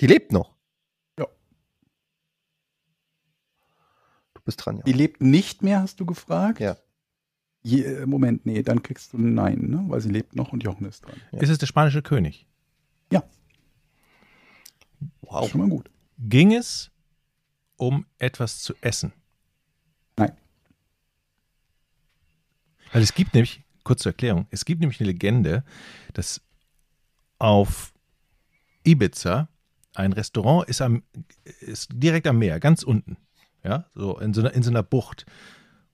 Die lebt noch. Ja. Du bist dran, ja. Die lebt nicht mehr, hast du gefragt? Ja. Je, äh, Moment, nee, dann kriegst du ein Nein, ne? weil sie lebt noch und Jochen ist dran. Ist es der spanische König? Ja, Wow. schon mal gut. Ging es um etwas zu essen? Nein. Weil es gibt nämlich, kurz zur Erklärung, es gibt nämlich eine Legende, dass auf Ibiza ein Restaurant ist, am, ist direkt am Meer, ganz unten. Ja, so in so einer, in so einer Bucht.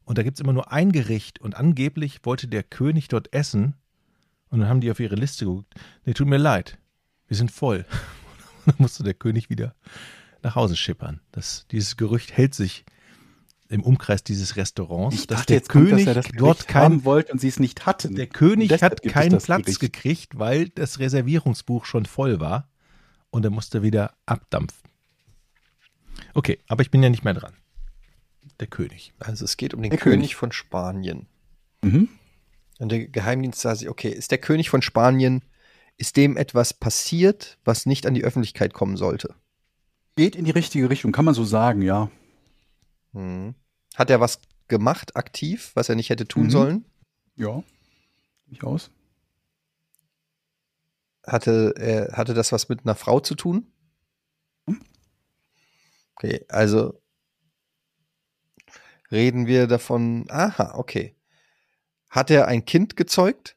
Und da gibt es immer nur ein Gericht und angeblich wollte der König dort essen. Und dann haben die auf ihre Liste geguckt. Nee, tut mir leid, wir sind voll. Und dann musste der König wieder nach Hause schippern. Das, dieses Gerücht hält sich im Umkreis dieses Restaurants, Ich dass dachte, der jetzt kommt, König dass er das dort Gericht kein, haben wollte und sie es nicht hatten. der König hat keinen Platz Gericht. gekriegt, weil das Reservierungsbuch schon voll war und er musste wieder abdampfen. Okay, aber ich bin ja nicht mehr dran. Der König. Also es geht um den Der König. König. von Spanien. Mhm. Und der Geheimdienst sah sich, okay, ist der König von Spanien, ist dem etwas passiert, was nicht an die Öffentlichkeit kommen sollte? Geht in die richtige Richtung, kann man so sagen, ja. Hm. Hat er was gemacht, aktiv, was er nicht hätte tun Mhm. sollen? Ja. Durchaus. Hatte, er, hatte das was mit einer Frau zu tun? Hm. Okay, also reden wir davon, aha, okay. Hat er ein Kind gezeugt?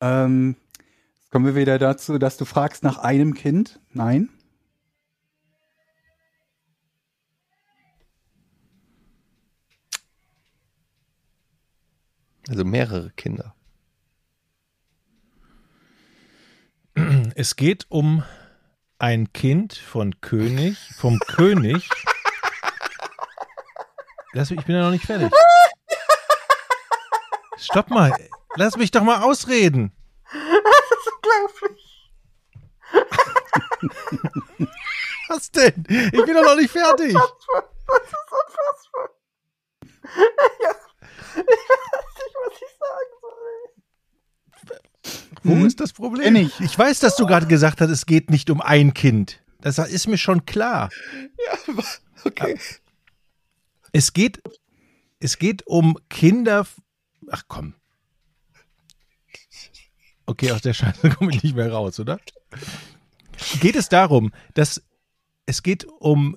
Ähm, jetzt kommen wir wieder dazu, dass du fragst nach einem Kind. Nein. Also mehrere Kinder. Es geht um ein Kind von König, vom König. Lass mich, ich bin ja noch nicht fertig. Stopp mal. Lass mich doch mal ausreden. Was denn? Ich bin doch noch nicht fertig. Wo Hm? ist das Problem? Kenn ich. ich weiß, dass du gerade gesagt hast, es geht nicht um ein Kind. Das ist mir schon klar. Okay. Es geht, es geht um Kinder. Ach komm. Okay, aus der Scheiße komme ich nicht mehr raus, oder? Geht es darum, dass es geht um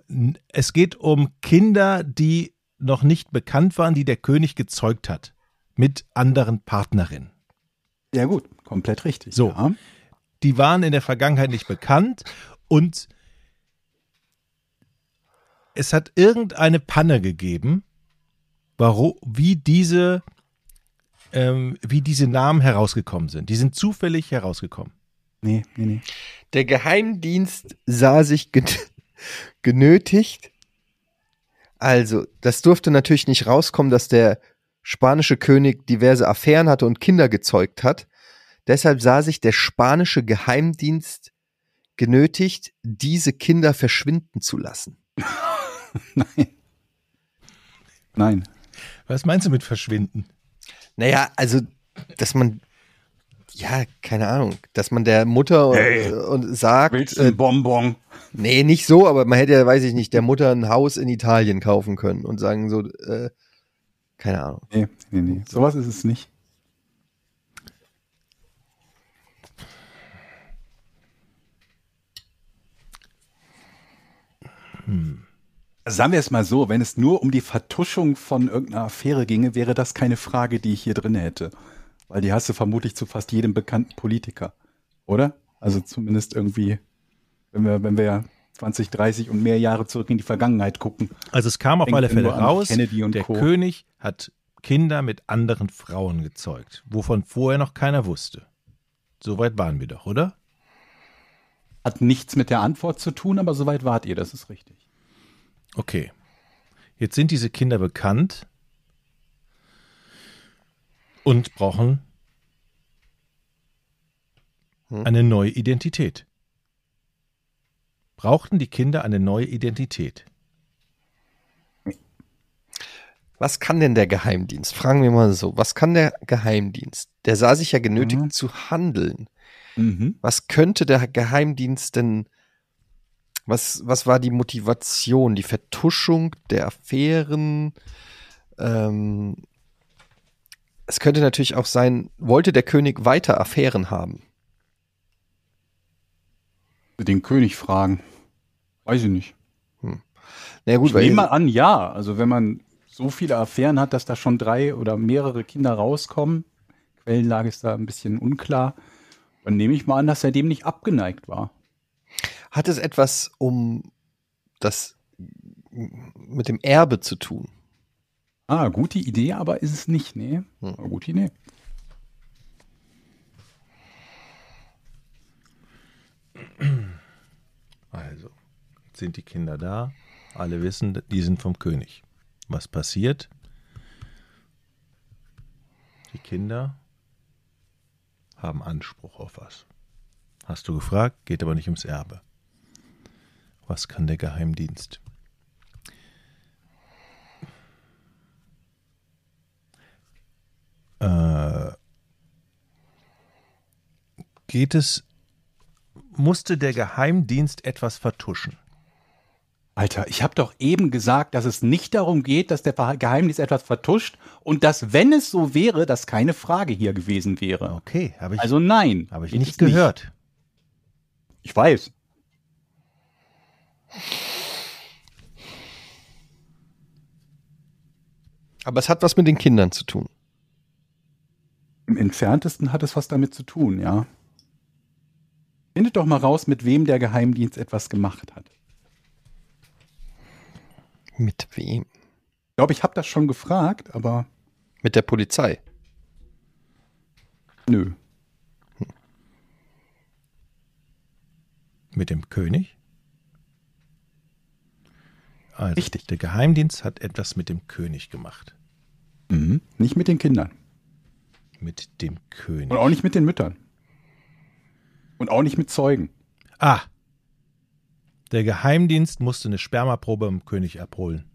es geht um Kinder, die noch nicht bekannt waren, die der König gezeugt hat mit anderen Partnerinnen. Ja, gut, komplett richtig. So. Ja. Die waren in der Vergangenheit nicht bekannt und es hat irgendeine Panne gegeben, warum, wie diese, ähm, wie diese Namen herausgekommen sind. Die sind zufällig herausgekommen. Nee, nee, nee. Der Geheimdienst sah sich gen genötigt. Also, das durfte natürlich nicht rauskommen, dass der spanische König diverse Affären hatte und Kinder gezeugt hat. Deshalb sah sich der spanische Geheimdienst genötigt, diese Kinder verschwinden zu lassen. Nein. Nein. Was meinst du mit verschwinden? Naja, also, dass man, ja, keine Ahnung, dass man der Mutter Hey, und, und sagt, Willst du äh, ein Bonbon? Nee, nicht so, aber man hätte ja, weiß ich nicht, der Mutter ein Haus in Italien kaufen können und sagen so, äh, keine Ahnung. Nee, nee, nee. Sowas ist es nicht. Also sagen wir es mal so, wenn es nur um die Vertuschung von irgendeiner Affäre ginge, wäre das keine Frage, die ich hier drin hätte. Weil die hast du vermutlich zu fast jedem bekannten Politiker. Oder? Also zumindest irgendwie, wenn wir, wenn wir 20, 30 und mehr Jahre zurück in die Vergangenheit gucken. Also es kam auf Denkt alle Fälle raus, Kennedy und der Co. König hat Kinder mit anderen Frauen gezeugt, wovon vorher noch keiner wusste. Soweit waren wir doch, oder? Hat nichts mit der Antwort zu tun, aber soweit wart ihr, das ist richtig. Okay. Jetzt sind diese Kinder bekannt und brauchen eine neue Identität. Brauchten die Kinder eine neue Identität? Was kann denn der Geheimdienst? Fragen wir mal so. Was kann der Geheimdienst? Der sah sich ja genötigt Mhm. zu handeln. Mhm. Was könnte der Geheimdienst denn, was, was war die Motivation? Die Vertuschung der Affären? Ähm, es könnte natürlich auch sein, wollte der König weiter Affären haben? Den König fragen. Weiß ich nicht. Na gut, Ich nehme mal an, ja. Also wenn man so viele Affären hat, dass da schon drei oder mehrere Kinder rauskommen, Quellenlage ist da ein bisschen unklar, dann nehme ich mal an, dass er dem nicht abgeneigt war. hat es etwas um das mit dem Erbe zu tun? Ah, gute Idee, aber ist es nicht, nee. Hm. Gute Idee. Also, jetzt sind die Kinder da. Alle wissen, die sind vom König. Was passiert? Die Kinder haben Anspruch auf was. Hast du gefragt, geht aber nicht ums Erbe. Was kann der Geheimdienst? Äh, geht es, musste der Geheimdienst etwas vertuschen? Alter, ich habe doch eben gesagt, dass es nicht darum geht, dass der Geheimdienst etwas vertuscht und dass, wenn es so wäre, das keine Frage hier gewesen wäre. Okay, habe ich, Also nein. habe ich nicht gehört. Ich weiß. Aber es hat was mit den Kindern zu tun. Im entferntesten hat es was damit zu tun, ja. Findet doch mal raus, mit wem der Geheimdienst etwas gemacht hat. Mit wem? Ich glaube, ich habe das schon gefragt, aber Mit der Polizei. nö. Mit dem König? Also, Richtig. Der Geheimdienst hat etwas mit dem König gemacht. Mhm. Nicht mit den Kindern. Mit dem König. Und auch nicht mit den Müttern. Und auch nicht mit Zeugen. Ah! Der Geheimdienst musste eine Spermaprobe im König abholen.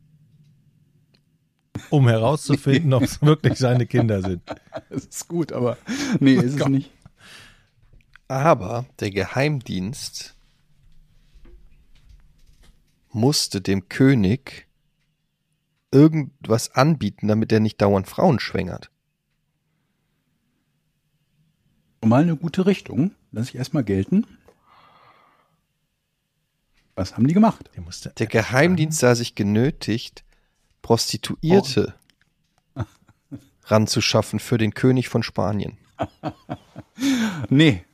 Um herauszufinden, ob es wirklich seine Kinder sind. Das ist gut, aber nee, ist es nicht. Aber der Geheimdienst musste dem König irgendwas anbieten, damit er nicht dauernd Frauen schwängert. Mal eine gute Richtung. Lass ich erstmal gelten. Was haben die gemacht? Der musste Der Geheimdienst sah sich genötigt, Prostituierte ranzuschaffen für den König von Spanien. Nee.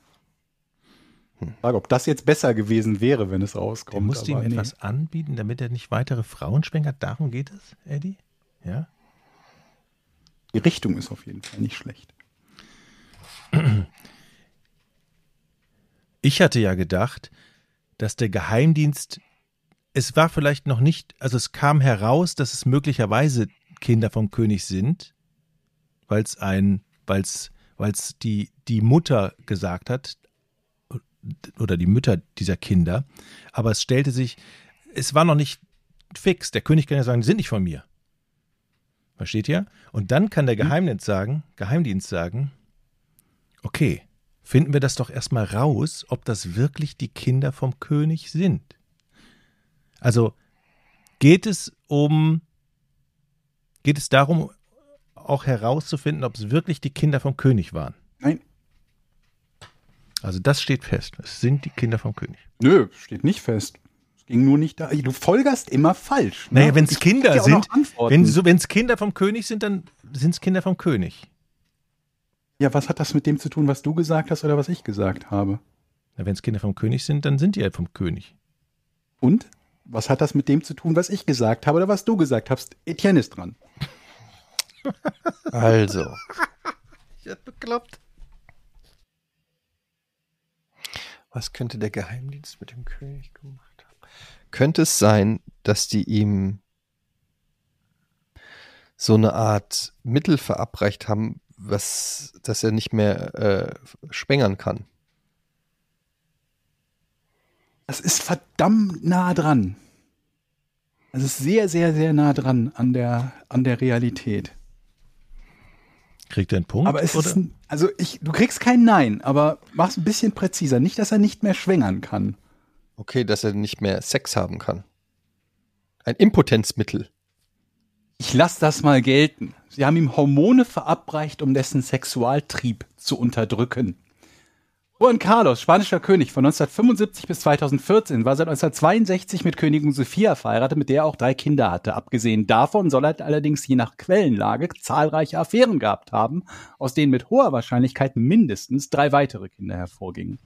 Frage, ob das jetzt besser gewesen wäre, wenn es rauskommt. der musste ihm nee. etwas anbieten, damit er nicht weitere Frauen schwängert. Darum geht es, Eddie? Ja? Die Richtung ist auf jeden Fall nicht schlecht. Ich hatte ja gedacht, dass der Geheimdienst, es war vielleicht noch nicht, also es kam heraus, dass es möglicherweise Kinder vom König sind, weil es ein, weil es, weil es die, die Mutter gesagt hat, oder die Mütter dieser Kinder, aber es stellte sich, es war noch nicht fix. Der König kann ja sagen, die sind nicht von mir. Versteht ihr? Und dann kann der Geheimdienst sagen, Geheimdienst sagen, okay, finden wir das doch erstmal raus, ob das wirklich die Kinder vom König sind. Also geht es um, geht es darum, auch herauszufinden, ob es wirklich die Kinder vom König waren. Nein. Also das steht fest. Es sind die Kinder vom König. Nö, steht nicht fest. Es ging nur nicht da. Du folgerst immer falsch. ne? Naja, wenn es Kinder sind, wenn so, es Kinder vom König sind, dann sind es Kinder vom König. Ja, was hat das mit dem zu tun, was du gesagt hast oder was ich gesagt habe? Wenn es Kinder vom König sind, dann sind die halt vom König. Und? Was hat das mit dem zu tun, was ich gesagt habe oder was du gesagt hast? Etienne ist dran. Also, Ich hab bekloppt. was könnte der Geheimdienst mit dem König gemacht haben? Könnte es sein, dass die ihm so eine Art Mittel verabreicht haben, was, dass er nicht mehr äh, schwängern kann? Das ist verdammt nah dran. Es ist sehr, sehr, sehr nah dran an der, an der Realität. Kriegt er einen Punkt? Aber es oder? ist, ein- also ich, du kriegst kein Nein, aber mach's ein bisschen präziser. Nicht, dass er nicht mehr schwängern kann. Okay, dass er nicht mehr Sex haben kann. Ein Impotenzmittel. Ich lass das mal gelten. Sie haben ihm Hormone verabreicht, um dessen Sexualtrieb zu unterdrücken. Juan Carlos, spanischer König von 1975 bis 2014, war seit 1962 mit Königin Sophia verheiratet, mit der er auch drei Kinder hatte. Abgesehen davon soll er allerdings je nach Quellenlage zahlreiche Affären gehabt haben, aus denen mit hoher Wahrscheinlichkeit mindestens drei weitere Kinder hervorgingen.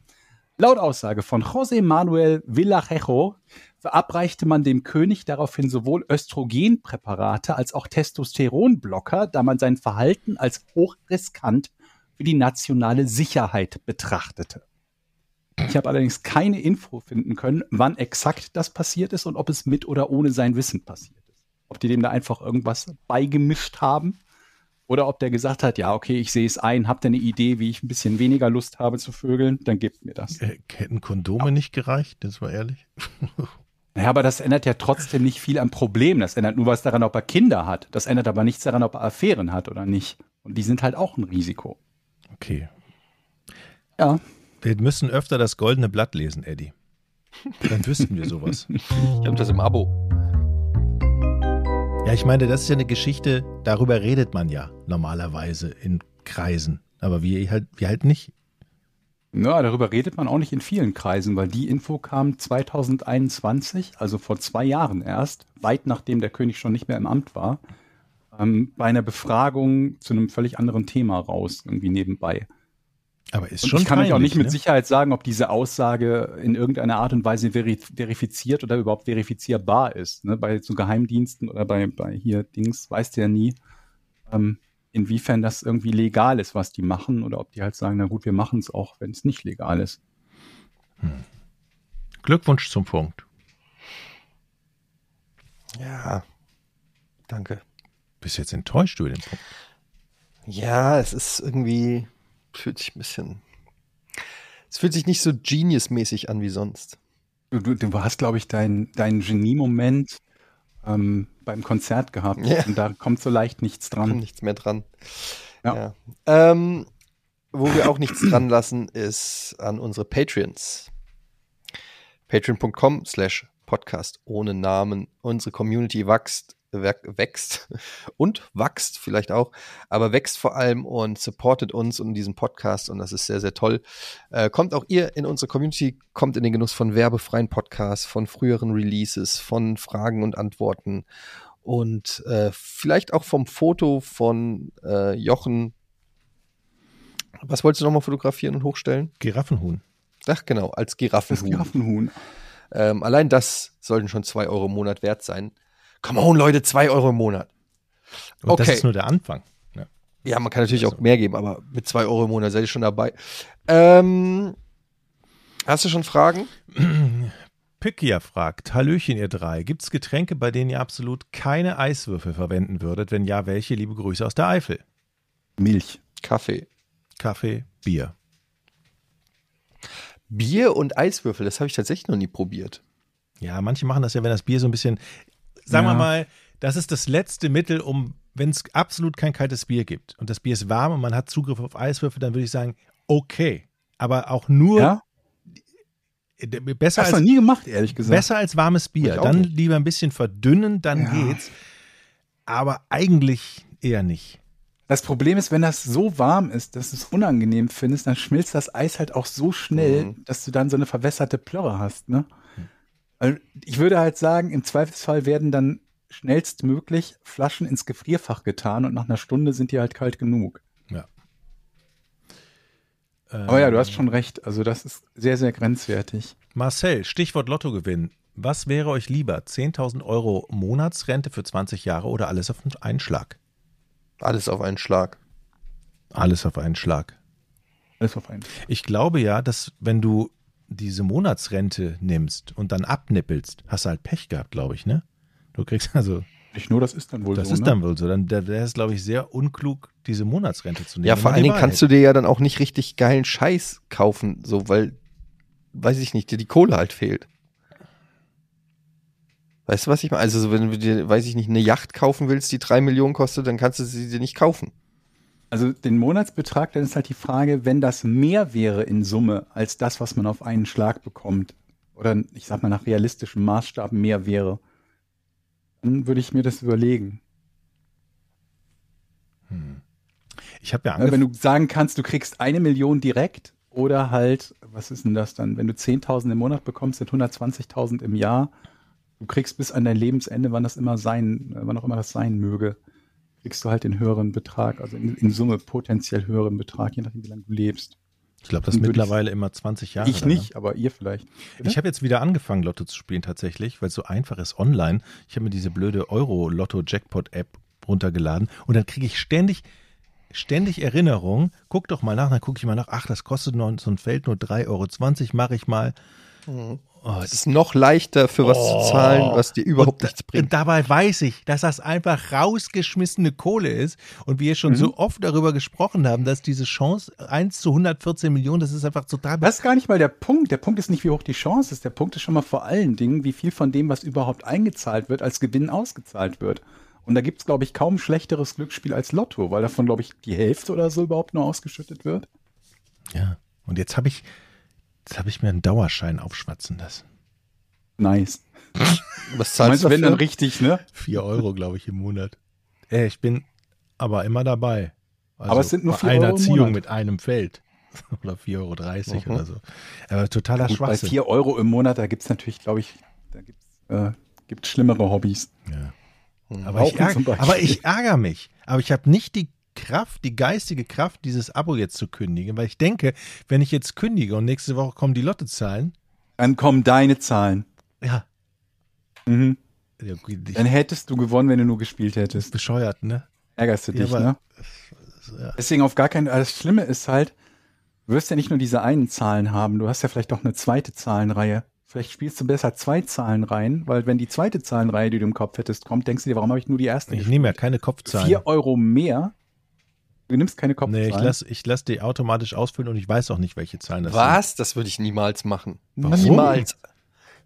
Laut Aussage von José Manuel Villarejo verabreichte man dem König daraufhin sowohl Östrogenpräparate als auch Testosteronblocker, da man sein Verhalten als hochriskant für die nationale Sicherheit betrachtete. Ich habe allerdings keine Info finden können, wann exakt das passiert ist und ob es mit oder ohne sein Wissen passiert ist. Ob die dem da einfach irgendwas beigemischt haben oder ob der gesagt hat, ja, okay, ich sehe es ein, habt ihr eine Idee, wie ich ein bisschen weniger Lust habe zu vögeln, dann gebt mir das. Äh, Hätten Kondome nicht gereicht? Das war ehrlich. Ja, aber das ändert ja trotzdem nicht viel am Problem. Das ändert nur was daran, ob er Kinder hat. Das ändert aber nichts daran, ob er Affären hat oder nicht. Und die sind halt auch ein Risiko. Okay. Ja. Wir müssen öfter das goldene Blatt lesen, Eddie. Dann wüssten wir sowas. Ich habe das im Abo. Ich meine, das ist ja eine Geschichte, darüber redet man ja normalerweise in Kreisen. Aber wir halt, wir halt nicht. Ja, darüber redet man auch nicht in vielen Kreisen, weil die Info kam 2021, also vor zwei Jahren erst, weit nachdem der König schon nicht mehr im Amt war, ähm, bei einer Befragung zu einem völlig anderen Thema raus, irgendwie nebenbei. Aber ist Und schon ich kann euch auch nicht mit ne? Sicherheit sagen, ob diese Aussage in irgendeiner Art und Weise veri verifiziert oder überhaupt verifizierbar ist. Ne? Bei so Geheimdiensten oder bei, bei hier Dings weißt du ja nie, ähm, inwiefern das irgendwie legal ist, was die machen, oder ob die halt sagen, na gut, wir machen es auch, wenn es nicht legal ist. Glückwunsch zum Punkt. Ja. Danke. Bist jetzt enttäuscht über den Punkt? Ja, es ist irgendwie, fühlt sich ein bisschen, es fühlt sich nicht so Genius-mäßig an wie sonst. Du, du, du hast, glaube ich, deinen dein Genie-Moment ähm, beim Konzert gehabt. Ja. Und da kommt so leicht nichts dran. nichts mehr dran. Ja. Ja. Ähm, wo wir auch nichts dran lassen, ist an unsere Patreons. Patreon.com slash Podcast ohne Namen. Unsere Community wächst, wächst und wächst vielleicht auch, aber wächst vor allem und supportet uns und diesen Podcast und das ist sehr, sehr toll. Äh, kommt auch ihr in unsere Community, kommt in den Genuss von werbefreien Podcasts, von früheren Releases, von Fragen und Antworten und äh, vielleicht auch vom Foto von äh, Jochen. Was wolltest du nochmal fotografieren und hochstellen? Giraffenhuhn. Ach genau, als Giraffenhuhn. Giraffenhuhn. Ähm, allein das sollten schon zwei Euro im Monat wert sein. Come on, Leute, zwei Euro im Monat. Und das Okay. ist nur der Anfang. Ja. Ja, man kann natürlich auch mehr geben, aber mit zwei Euro im Monat seid ihr schon dabei. Ähm, hast du schon Fragen? Pikia fragt, Hallöchen ihr drei, gibt's Getränke, bei denen ihr absolut keine Eiswürfel verwenden würdet? Wenn ja, welche? Liebe Grüße aus der Eifel. Milch. Kaffee. Kaffee, Bier. Bier und Eiswürfel, das habe ich tatsächlich noch nie probiert. Ja, manche machen das ja, wenn das Bier so ein bisschen, sagen wir Ja. mal, das ist das letzte Mittel, um, wenn es absolut kein kaltes Bier gibt und das Bier ist warm und man hat Zugriff auf Eiswürfel, dann würde ich sagen, okay. Aber auch nur Ja? äh, besser Hast als, nie gemacht, ehrlich gesagt. besser als warmes Bier. Dann nicht. lieber ein bisschen verdünnen, dann Ja. geht's. Aber eigentlich eher nicht. Das Problem ist, wenn das so warm ist, dass du es unangenehm findest, dann schmilzt das Eis halt auch so schnell, Mhm. dass du dann so eine verwässerte Plörre hast. Ne? Also ich würde halt sagen, im Zweifelsfall werden dann schnellstmöglich Flaschen ins Gefrierfach getan und nach einer Stunde sind die halt kalt genug. Ja. Aber ja, du hast Ähm. schon recht. Also das ist sehr, sehr grenzwertig. Marcel, Stichwort Lottogewinn. Was wäre euch lieber? 10.000 Euro Monatsrente für 20 Jahre oder alles auf einen Schlag? Alles auf einen Schlag. Alles auf einen Schlag. Alles auf einen. Ich glaube ja, dass wenn du diese Monatsrente nimmst und dann abnippelst, hast du halt Pech gehabt, glaube ich, ne? Du kriegst also, Nicht nur, das ist dann wohl das so. ist ne? dann wohl so. Dann da wäre es, glaube ich, sehr unklug, diese Monatsrente zu nehmen. Ja, vor allen Dingen kannst du dir ja dann auch nicht richtig geilen Scheiß kaufen, so, weil, weiß ich nicht, dir die Kohle halt fehlt. Weißt du, was ich meine? Also, wenn du dir, weiß ich nicht, eine Yacht kaufen willst, die drei Millionen kostet, dann kannst du sie dir nicht kaufen. Also den Monatsbetrag, dann ist halt die Frage, wenn das mehr wäre in Summe als das, was man auf einen Schlag bekommt, oder ich sag mal nach realistischem Maßstab mehr wäre, dann würde ich mir das überlegen. Ich habe ja Ja, wenn angefangen. du sagen kannst, du kriegst eine Million direkt oder halt, was ist denn das dann? Wenn du 10.000 im Monat bekommst, sind 120.000 im Jahr. Du kriegst bis an dein Lebensende, wann das immer sein, äh, wann auch immer das sein möge, kriegst du halt den höheren Betrag, also in, in Summe potenziell höheren Betrag, je nachdem, wie lange du lebst. Ich glaube, das Dann würde ich- mittlerweile immer 20 Jahre. ich ne? nicht, aber ihr vielleicht. Ich habe jetzt wieder angefangen, Lotto zu spielen tatsächlich, weil es so einfach ist online. Ich habe mir diese blöde Euro-Lotto-Jackpot-App runtergeladen und dann kriege ich ständig, ständig Erinnerungen. Guck doch mal nach, dann gucke ich mal nach, ach, das kostet noch so ein Feld nur 3,20 Euro, mache ich mal. Oh, Es ist noch leichter für was zu zahlen, was dir überhaupt und, nichts bringt. Und dabei weiß ich, dass das einfach rausgeschmissene Kohle ist. Und wir schon Mhm. so oft darüber gesprochen haben, dass diese Chance 1 zu 114 Millionen, das ist einfach total Das ist gar nicht mal der Punkt. Der Punkt ist nicht, wie hoch die Chance ist. Der Punkt ist schon mal vor allen Dingen, wie viel von dem, was überhaupt eingezahlt wird, als Gewinn ausgezahlt wird. Und da gibt es, glaube ich, kaum schlechteres Glücksspiel als Lotto, weil davon, glaube ich, die Hälfte oder so überhaupt nur ausgeschüttet wird. Ja. Und jetzt habe ich, jetzt habe ich mir einen Dauerschein aufschwatzen lassen. Nice. Was zahlst Meinst du wenn dann richtig, ne? Vier Euro, glaube ich, im Monat. Äh, ich bin aber immer dabei. Also Aber es sind nur bei vier einer Euro im Ziehung Monat. mit einem Feld. Oder 4,30 Euro Mhm. oder so. Aber totaler Gut, bei Schwachsinn. 4 Euro im Monat, da gibt es natürlich, glaube ich, da gibt's, äh, gibt schlimmere Hobbys. Ja. Aber, Rauchen ich ärg aber ich ärgere mich. Aber ich habe nicht die Kraft, die geistige Kraft, dieses Abo jetzt zu kündigen, weil ich denke, wenn ich jetzt kündige und nächste Woche kommen die Lottozahlen, Dann kommen deine Zahlen. ja, Mhm. ja Dann hättest du gewonnen, wenn du nur gespielt hättest. bescheuert, ne? Ärgerst du Ja, dich, aber- ne? Ja. Deswegen auf gar keinen Das Schlimme ist halt, du wirst ja nicht nur diese einen Zahlen haben, du hast ja vielleicht auch eine zweite Zahlenreihe. Vielleicht spielst du besser zwei Zahlenreihen, weil wenn die zweite Zahlenreihe, die du im Kopf hättest, kommt, denkst du dir, warum habe ich nur die erste Ich nehme ja keine Kopfzahlen. Vier Euro mehr. Du nimmst keine nee, Kopfzahlen. ich lasse ich lass die automatisch ausfüllen und ich weiß auch nicht, welche Zahlen das sind. Was? Das würde ich niemals machen. Warum? Niemals.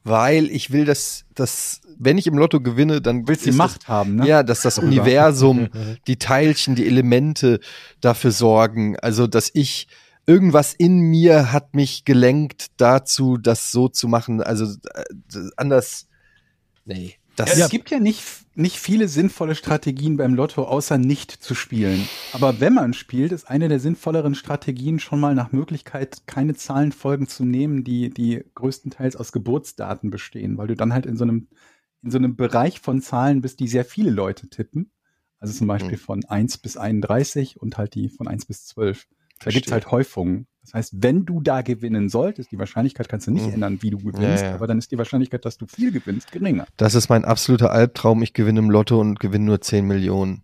Weil ich will, dass, dass, wenn ich im Lotto gewinne, dann Du willst die ist Macht haben, Das, ne? Ja, dass das. Universum, die Teilchen, die Elemente dafür sorgen. Also, dass ich irgendwas in mir hat mich gelenkt dazu, das so zu machen. Also äh, anders. Nee. Das Ja, es gibt ja nicht, nicht viele sinnvolle Strategien beim Lotto, außer nicht zu spielen. Aber wenn man spielt, ist eine der sinnvolleren Strategien schon mal nach Möglichkeit, keine Zahlenfolgen zu nehmen, die, die größtenteils aus Geburtsdaten bestehen, weil du dann halt in so einem, in so einem Bereich von Zahlen bist, die sehr viele Leute tippen. Also zum Beispiel Hm. von 1 bis 31 und halt die von 1 bis 12. Da gibt's Verstehe. halt Häufungen. Das heißt, wenn du da gewinnen solltest, die Wahrscheinlichkeit kannst du nicht Hm. ändern, wie du gewinnst, Ja, ja. aber dann ist die Wahrscheinlichkeit, dass du viel gewinnst, geringer. das ist mein absoluter Albtraum. Ich gewinne im Lotto und gewinne nur 10 Millionen.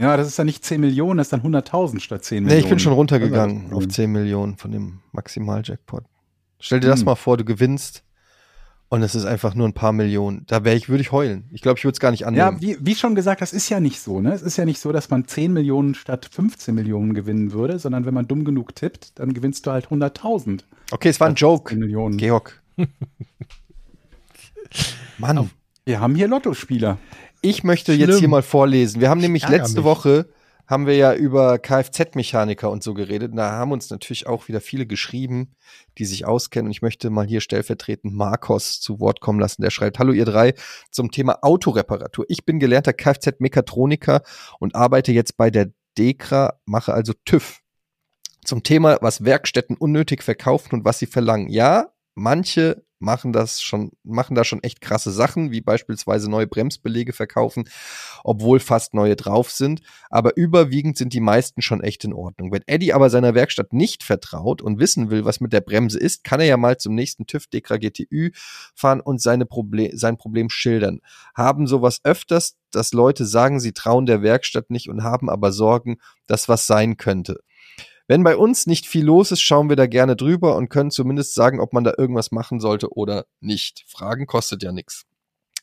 Ja, das ist dann nicht 10 Millionen, das ist dann 100.000 statt 10 Nee, Millionen. ich bin schon Das runtergegangen ist auf das 10 Millionen von dem Maximaljackpot. Stell dir das Hm. mal vor, du gewinnst und es ist einfach nur ein paar Millionen. Da wäre ich, würde ich heulen. Ich glaube, ich würde es gar nicht annehmen. Ja, wie, wie schon gesagt, das ist ja nicht so. Ne? Es ist ja nicht so, dass man 10 Millionen statt 15 Millionen gewinnen würde, sondern wenn man dumm genug tippt, dann gewinnst du halt 100.000. okay, es war ein Joke. 10 Millionen. Georg. Mann, Wir haben hier Lottospieler. ich möchte Schlimm. jetzt hier mal vorlesen. Wir haben nämlich letzte mich. Woche haben wir ja über Kfz-Mechaniker und so geredet. Da haben uns natürlich auch wieder viele geschrieben, die sich auskennen. Und ich möchte mal hier stellvertretend Marcos zu Wort kommen lassen. Der schreibt, hallo ihr drei, zum Thema Autoreparatur. Ich bin gelernter Kfz-Mechatroniker und arbeite jetzt bei der Dekra, mache also TÜV. Zum Thema, was Werkstätten unnötig verkaufen und was sie verlangen. Ja, manche machen das schon, machen da schon echt krasse Sachen, wie beispielsweise neue Bremsbelege verkaufen, obwohl fast neue drauf sind. Aber überwiegend sind die meisten schon echt in Ordnung. Wenn Eddie aber seiner Werkstatt nicht vertraut und wissen will, was mit der Bremse ist, kann er ja mal zum nächsten TÜV Dekra GTÜ fahren und seine Proble sein Problem schildern. Haben sowas öfters, dass Leute sagen, sie trauen der Werkstatt nicht und haben aber Sorgen, dass was sein könnte. Wenn bei uns nicht viel los ist, schauen wir da gerne drüber und können zumindest sagen, ob man da irgendwas machen sollte oder nicht. Fragen kostet ja nichts.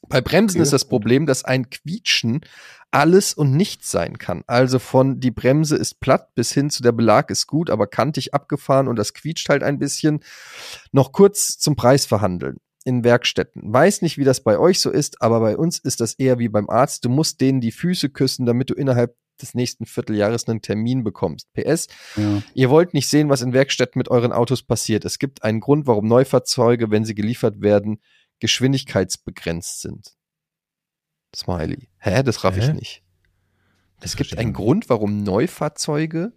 Bei Bremsen Okay. ist das Problem, dass ein Quietschen alles und nichts sein kann. Also von die Bremse ist platt bis hin zu der Belag ist gut, aber kantig abgefahren und das quietscht halt ein bisschen. Noch kurz zum Preis verhandeln. in Werkstätten. Weiß nicht, wie das bei euch so ist, aber bei uns ist das eher wie beim Arzt. Du musst denen die Füße küssen, damit du innerhalb des nächsten Vierteljahres einen Termin bekommst. PS, Ja. ihr wollt nicht sehen, was in Werkstätten mit euren Autos passiert. Es gibt einen Grund, warum Neufahrzeuge, wenn sie geliefert werden, geschwindigkeitsbegrenzt sind. Smiley. Hä? Das raff ich Hä? nicht. Das Es gibt verstehe einen ich Grund, warum Neufahrzeuge,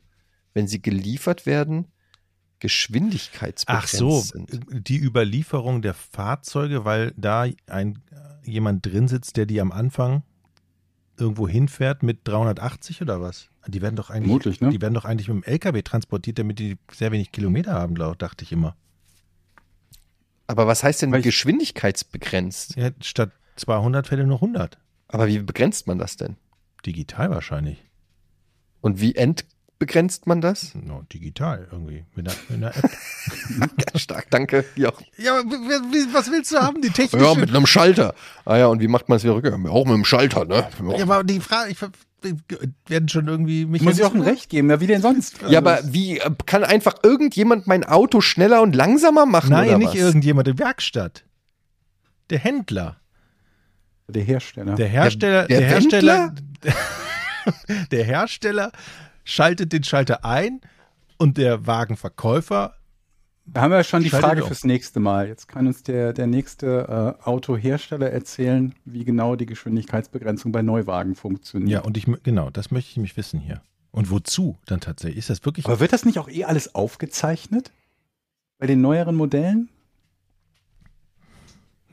wenn sie geliefert werden, Ach geschwindigkeitsbegrenzt so, sind. die Überlieferung der Fahrzeuge, weil da ein jemand drin sitzt, der die am Anfang irgendwo hinfährt mit 380 oder was? Die werden doch eigentlich, Vermutlich, ne? die werden doch eigentlich mit dem LKW transportiert, damit die sehr wenig Kilometer haben, dachte ich immer. Aber was heißt denn Weil geschwindigkeitsbegrenzt? Ja, statt 200 Fälle nur 100. Aber wie begrenzt man das denn? Digital wahrscheinlich. Und wie entbegrenzt man das? No, digital irgendwie. Mit einer, mit einer App. Stark, danke. Ja, ja, was willst du haben? Die technische. ja, mit einem Schalter. Ah ja, und wie macht man es wieder rückgängig? Auch mit einem Schalter, ne? Ja, aber die Frage, ich werden schon irgendwie mich. Muss ich auch ein Recht geben, ja, wie denn sonst? Ja, aber wie äh, kann einfach irgendjemand mein Auto schneller und langsamer machen? Nein, oder nicht was? irgendjemand in Werkstatt. Der Händler. Der Hersteller. Der Hersteller, der der, Hersteller, der Hersteller schaltet den Schalter ein und der Wagenverkäufer. Da haben wir schon die Frage auf. fürs nächste Mal. Jetzt kann uns der, der nächste äh, Autohersteller erzählen, wie genau die Geschwindigkeitsbegrenzung bei Neuwagen funktioniert. Ja, und ich, genau, das möchte ich nämlich wissen hier. Und wozu dann tatsächlich? Ist das wirklich? Aber wird das nicht auch eh alles aufgezeichnet? Bei den neueren Modellen?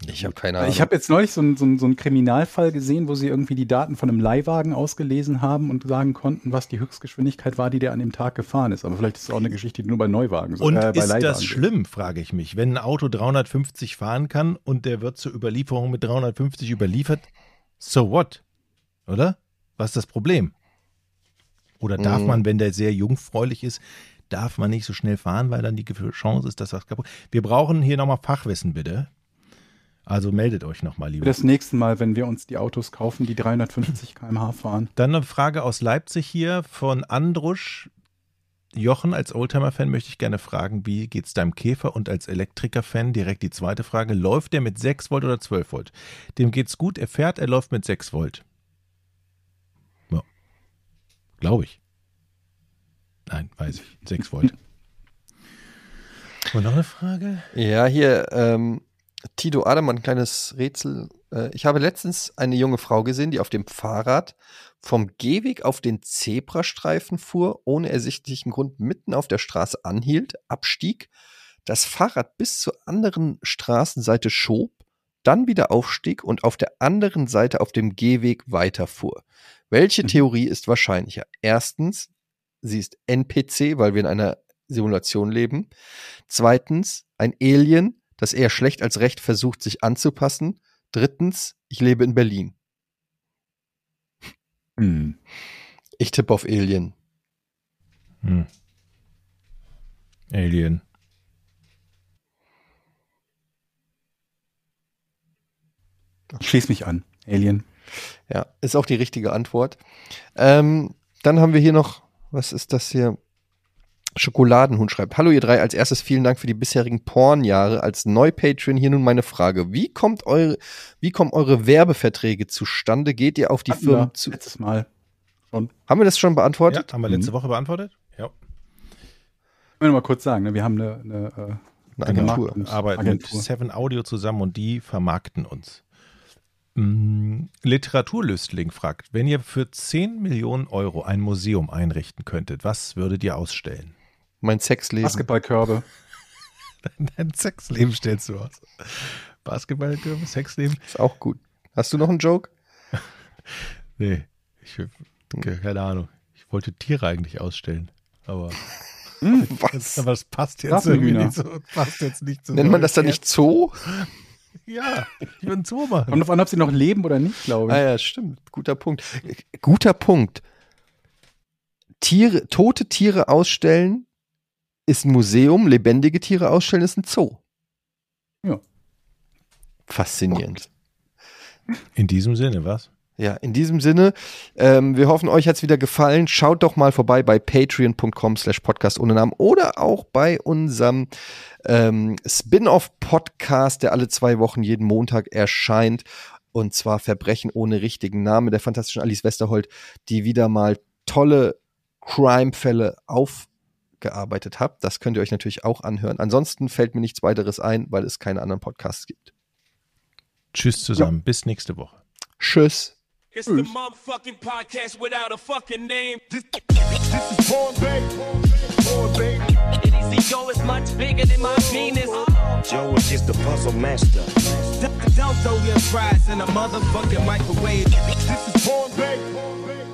Ich habe keine Ahnung. Ich habe jetzt neulich so, einen- so, einen- so einen Kriminalfall gesehen, wo sie irgendwie die Daten von einem Leihwagen ausgelesen haben und sagen konnten, was die Höchstgeschwindigkeit war, die der an dem Tag gefahren ist. Aber vielleicht ist es auch eine Geschichte, die nur bei Neuwagen so Und äh, bei ist Leihwagen das schlimm, frage ich mich. Wenn ein Auto 350 fahren kann und der wird zur Überlieferung mit 350 überliefert, so what? Oder? Was ist das Problem? Oder darf Mhm. man, wenn der sehr jungfräulich ist, darf man nicht so schnell fahren, weil dann die Chance ist, dass das kaputt Wir brauchen hier nochmal Fachwissen, bitte. Also meldet euch nochmal, lieber. das nächste Mal, wenn wir uns die Autos kaufen, die 350 km/h fahren. Dann eine Frage aus Leipzig hier von Andrusch. Jochen, als Oldtimer-Fan möchte ich gerne fragen, wie geht's deinem Käfer? Und als Elektriker-Fan direkt die zweite Frage, läuft der mit 6 Volt oder 12 Volt? Dem geht's gut, er fährt, er läuft mit 6 Volt. Ja. Glaube ich. Nein, weiß ich. 6 Volt. Und noch eine Frage? Ja, hier, ähm, Tito Adam, ein kleines Rätsel. Äh, ich habe letztens eine junge Frau gesehen, die auf dem Fahrrad vom Gehweg auf den Zebrastreifen fuhr, ohne ersichtlichen Grund mitten auf der Straße anhielt, abstieg, das Fahrrad bis zur anderen Straßenseite schob, dann wieder aufstieg und auf der anderen Seite auf dem Gehweg weiterfuhr. Welche Mhm. Theorie ist wahrscheinlicher? Erstens, sie ist NPC, weil wir in einer Simulation leben. Zweitens, ein Alien, das eher schlecht als recht versucht, sich anzupassen. Drittens, ich lebe in Berlin. Hm. Ich tippe auf Alien. Hm. Alien. Ich schließe mich an. Alien. Ja, ist auch die richtige Antwort. Ähm, dann haben wir hier noch, was ist das hier? Schokoladenhund schreibt, hallo ihr drei, als erstes vielen Dank für die bisherigen Pornjahre. Als Neu-Patreon hier nun meine Frage. Wie kommt eure, wie kommen eure Werbeverträge zustande? Geht ihr auf die Hatten Firmen wir zu? Letztes Mal. Schon. Haben wir das schon Ja, beantwortet? haben wir letzte Woche beantwortet? Ja. Ich will noch mal kurz sagen, ne, wir haben eine, eine, äh, Eine Agentur. Vermarktungs- arbeiten Agentur. mit Seven Audio zusammen und die vermarkten uns. Mm, Literaturlüstling fragt, wenn ihr für 10 Millionen Euro ein Museum einrichten könntet, was würdet ihr ausstellen? Mein Sexleben. Basketballkörbe. Dein Sexleben stellst du aus. Basketball, Sexleben? Ist auch gut. Hast du noch einen Joke? Nee, ich, okay, keine Ahnung. Ich wollte Tiere eigentlich ausstellen, aber, Was? aber das passt jetzt irgendwie nicht so. Passt jetzt nicht so. Nennt man das dann nicht Zoo? Ja, ich würde einen Zoo machen. Kommt drauf an, ob sie noch leben oder nicht, glaube ich. Ah ja, stimmt. Guter Punkt. Guter Punkt. Tiere, tote Tiere ausstellen ist ein Museum, lebendige Tiere ausstellen ist ein Zoo. Ja. Faszinierend. In diesem Sinne, was? Ja, in diesem Sinne, ähm, wir hoffen, euch hat's wieder gefallen. Schaut doch mal vorbei bei patreon.com slash podcast ohne Namen oder auch bei unserem ähm, Spin-off-Podcast, der alle zwei Wochen jeden Montag erscheint. Und zwar Verbrechen ohne richtigen Namen der fantastischen Alice Westerholt, die wieder mal tolle Crime-Fälle aufgearbeitet hat. Das könnt ihr euch natürlich auch anhören. Ansonsten fällt mir nichts weiteres ein, weil es keine anderen Podcasts gibt. Tschüss zusammen. Bis nächste Woche. Tschüss. It's the motherfucking podcast without a fucking name. This, this is Born Bay. Born Bay. Yo is much bigger than my penis. Joe is just the puzzle master. Don't throw your fries in a motherfucking microwave. This is Born Bay.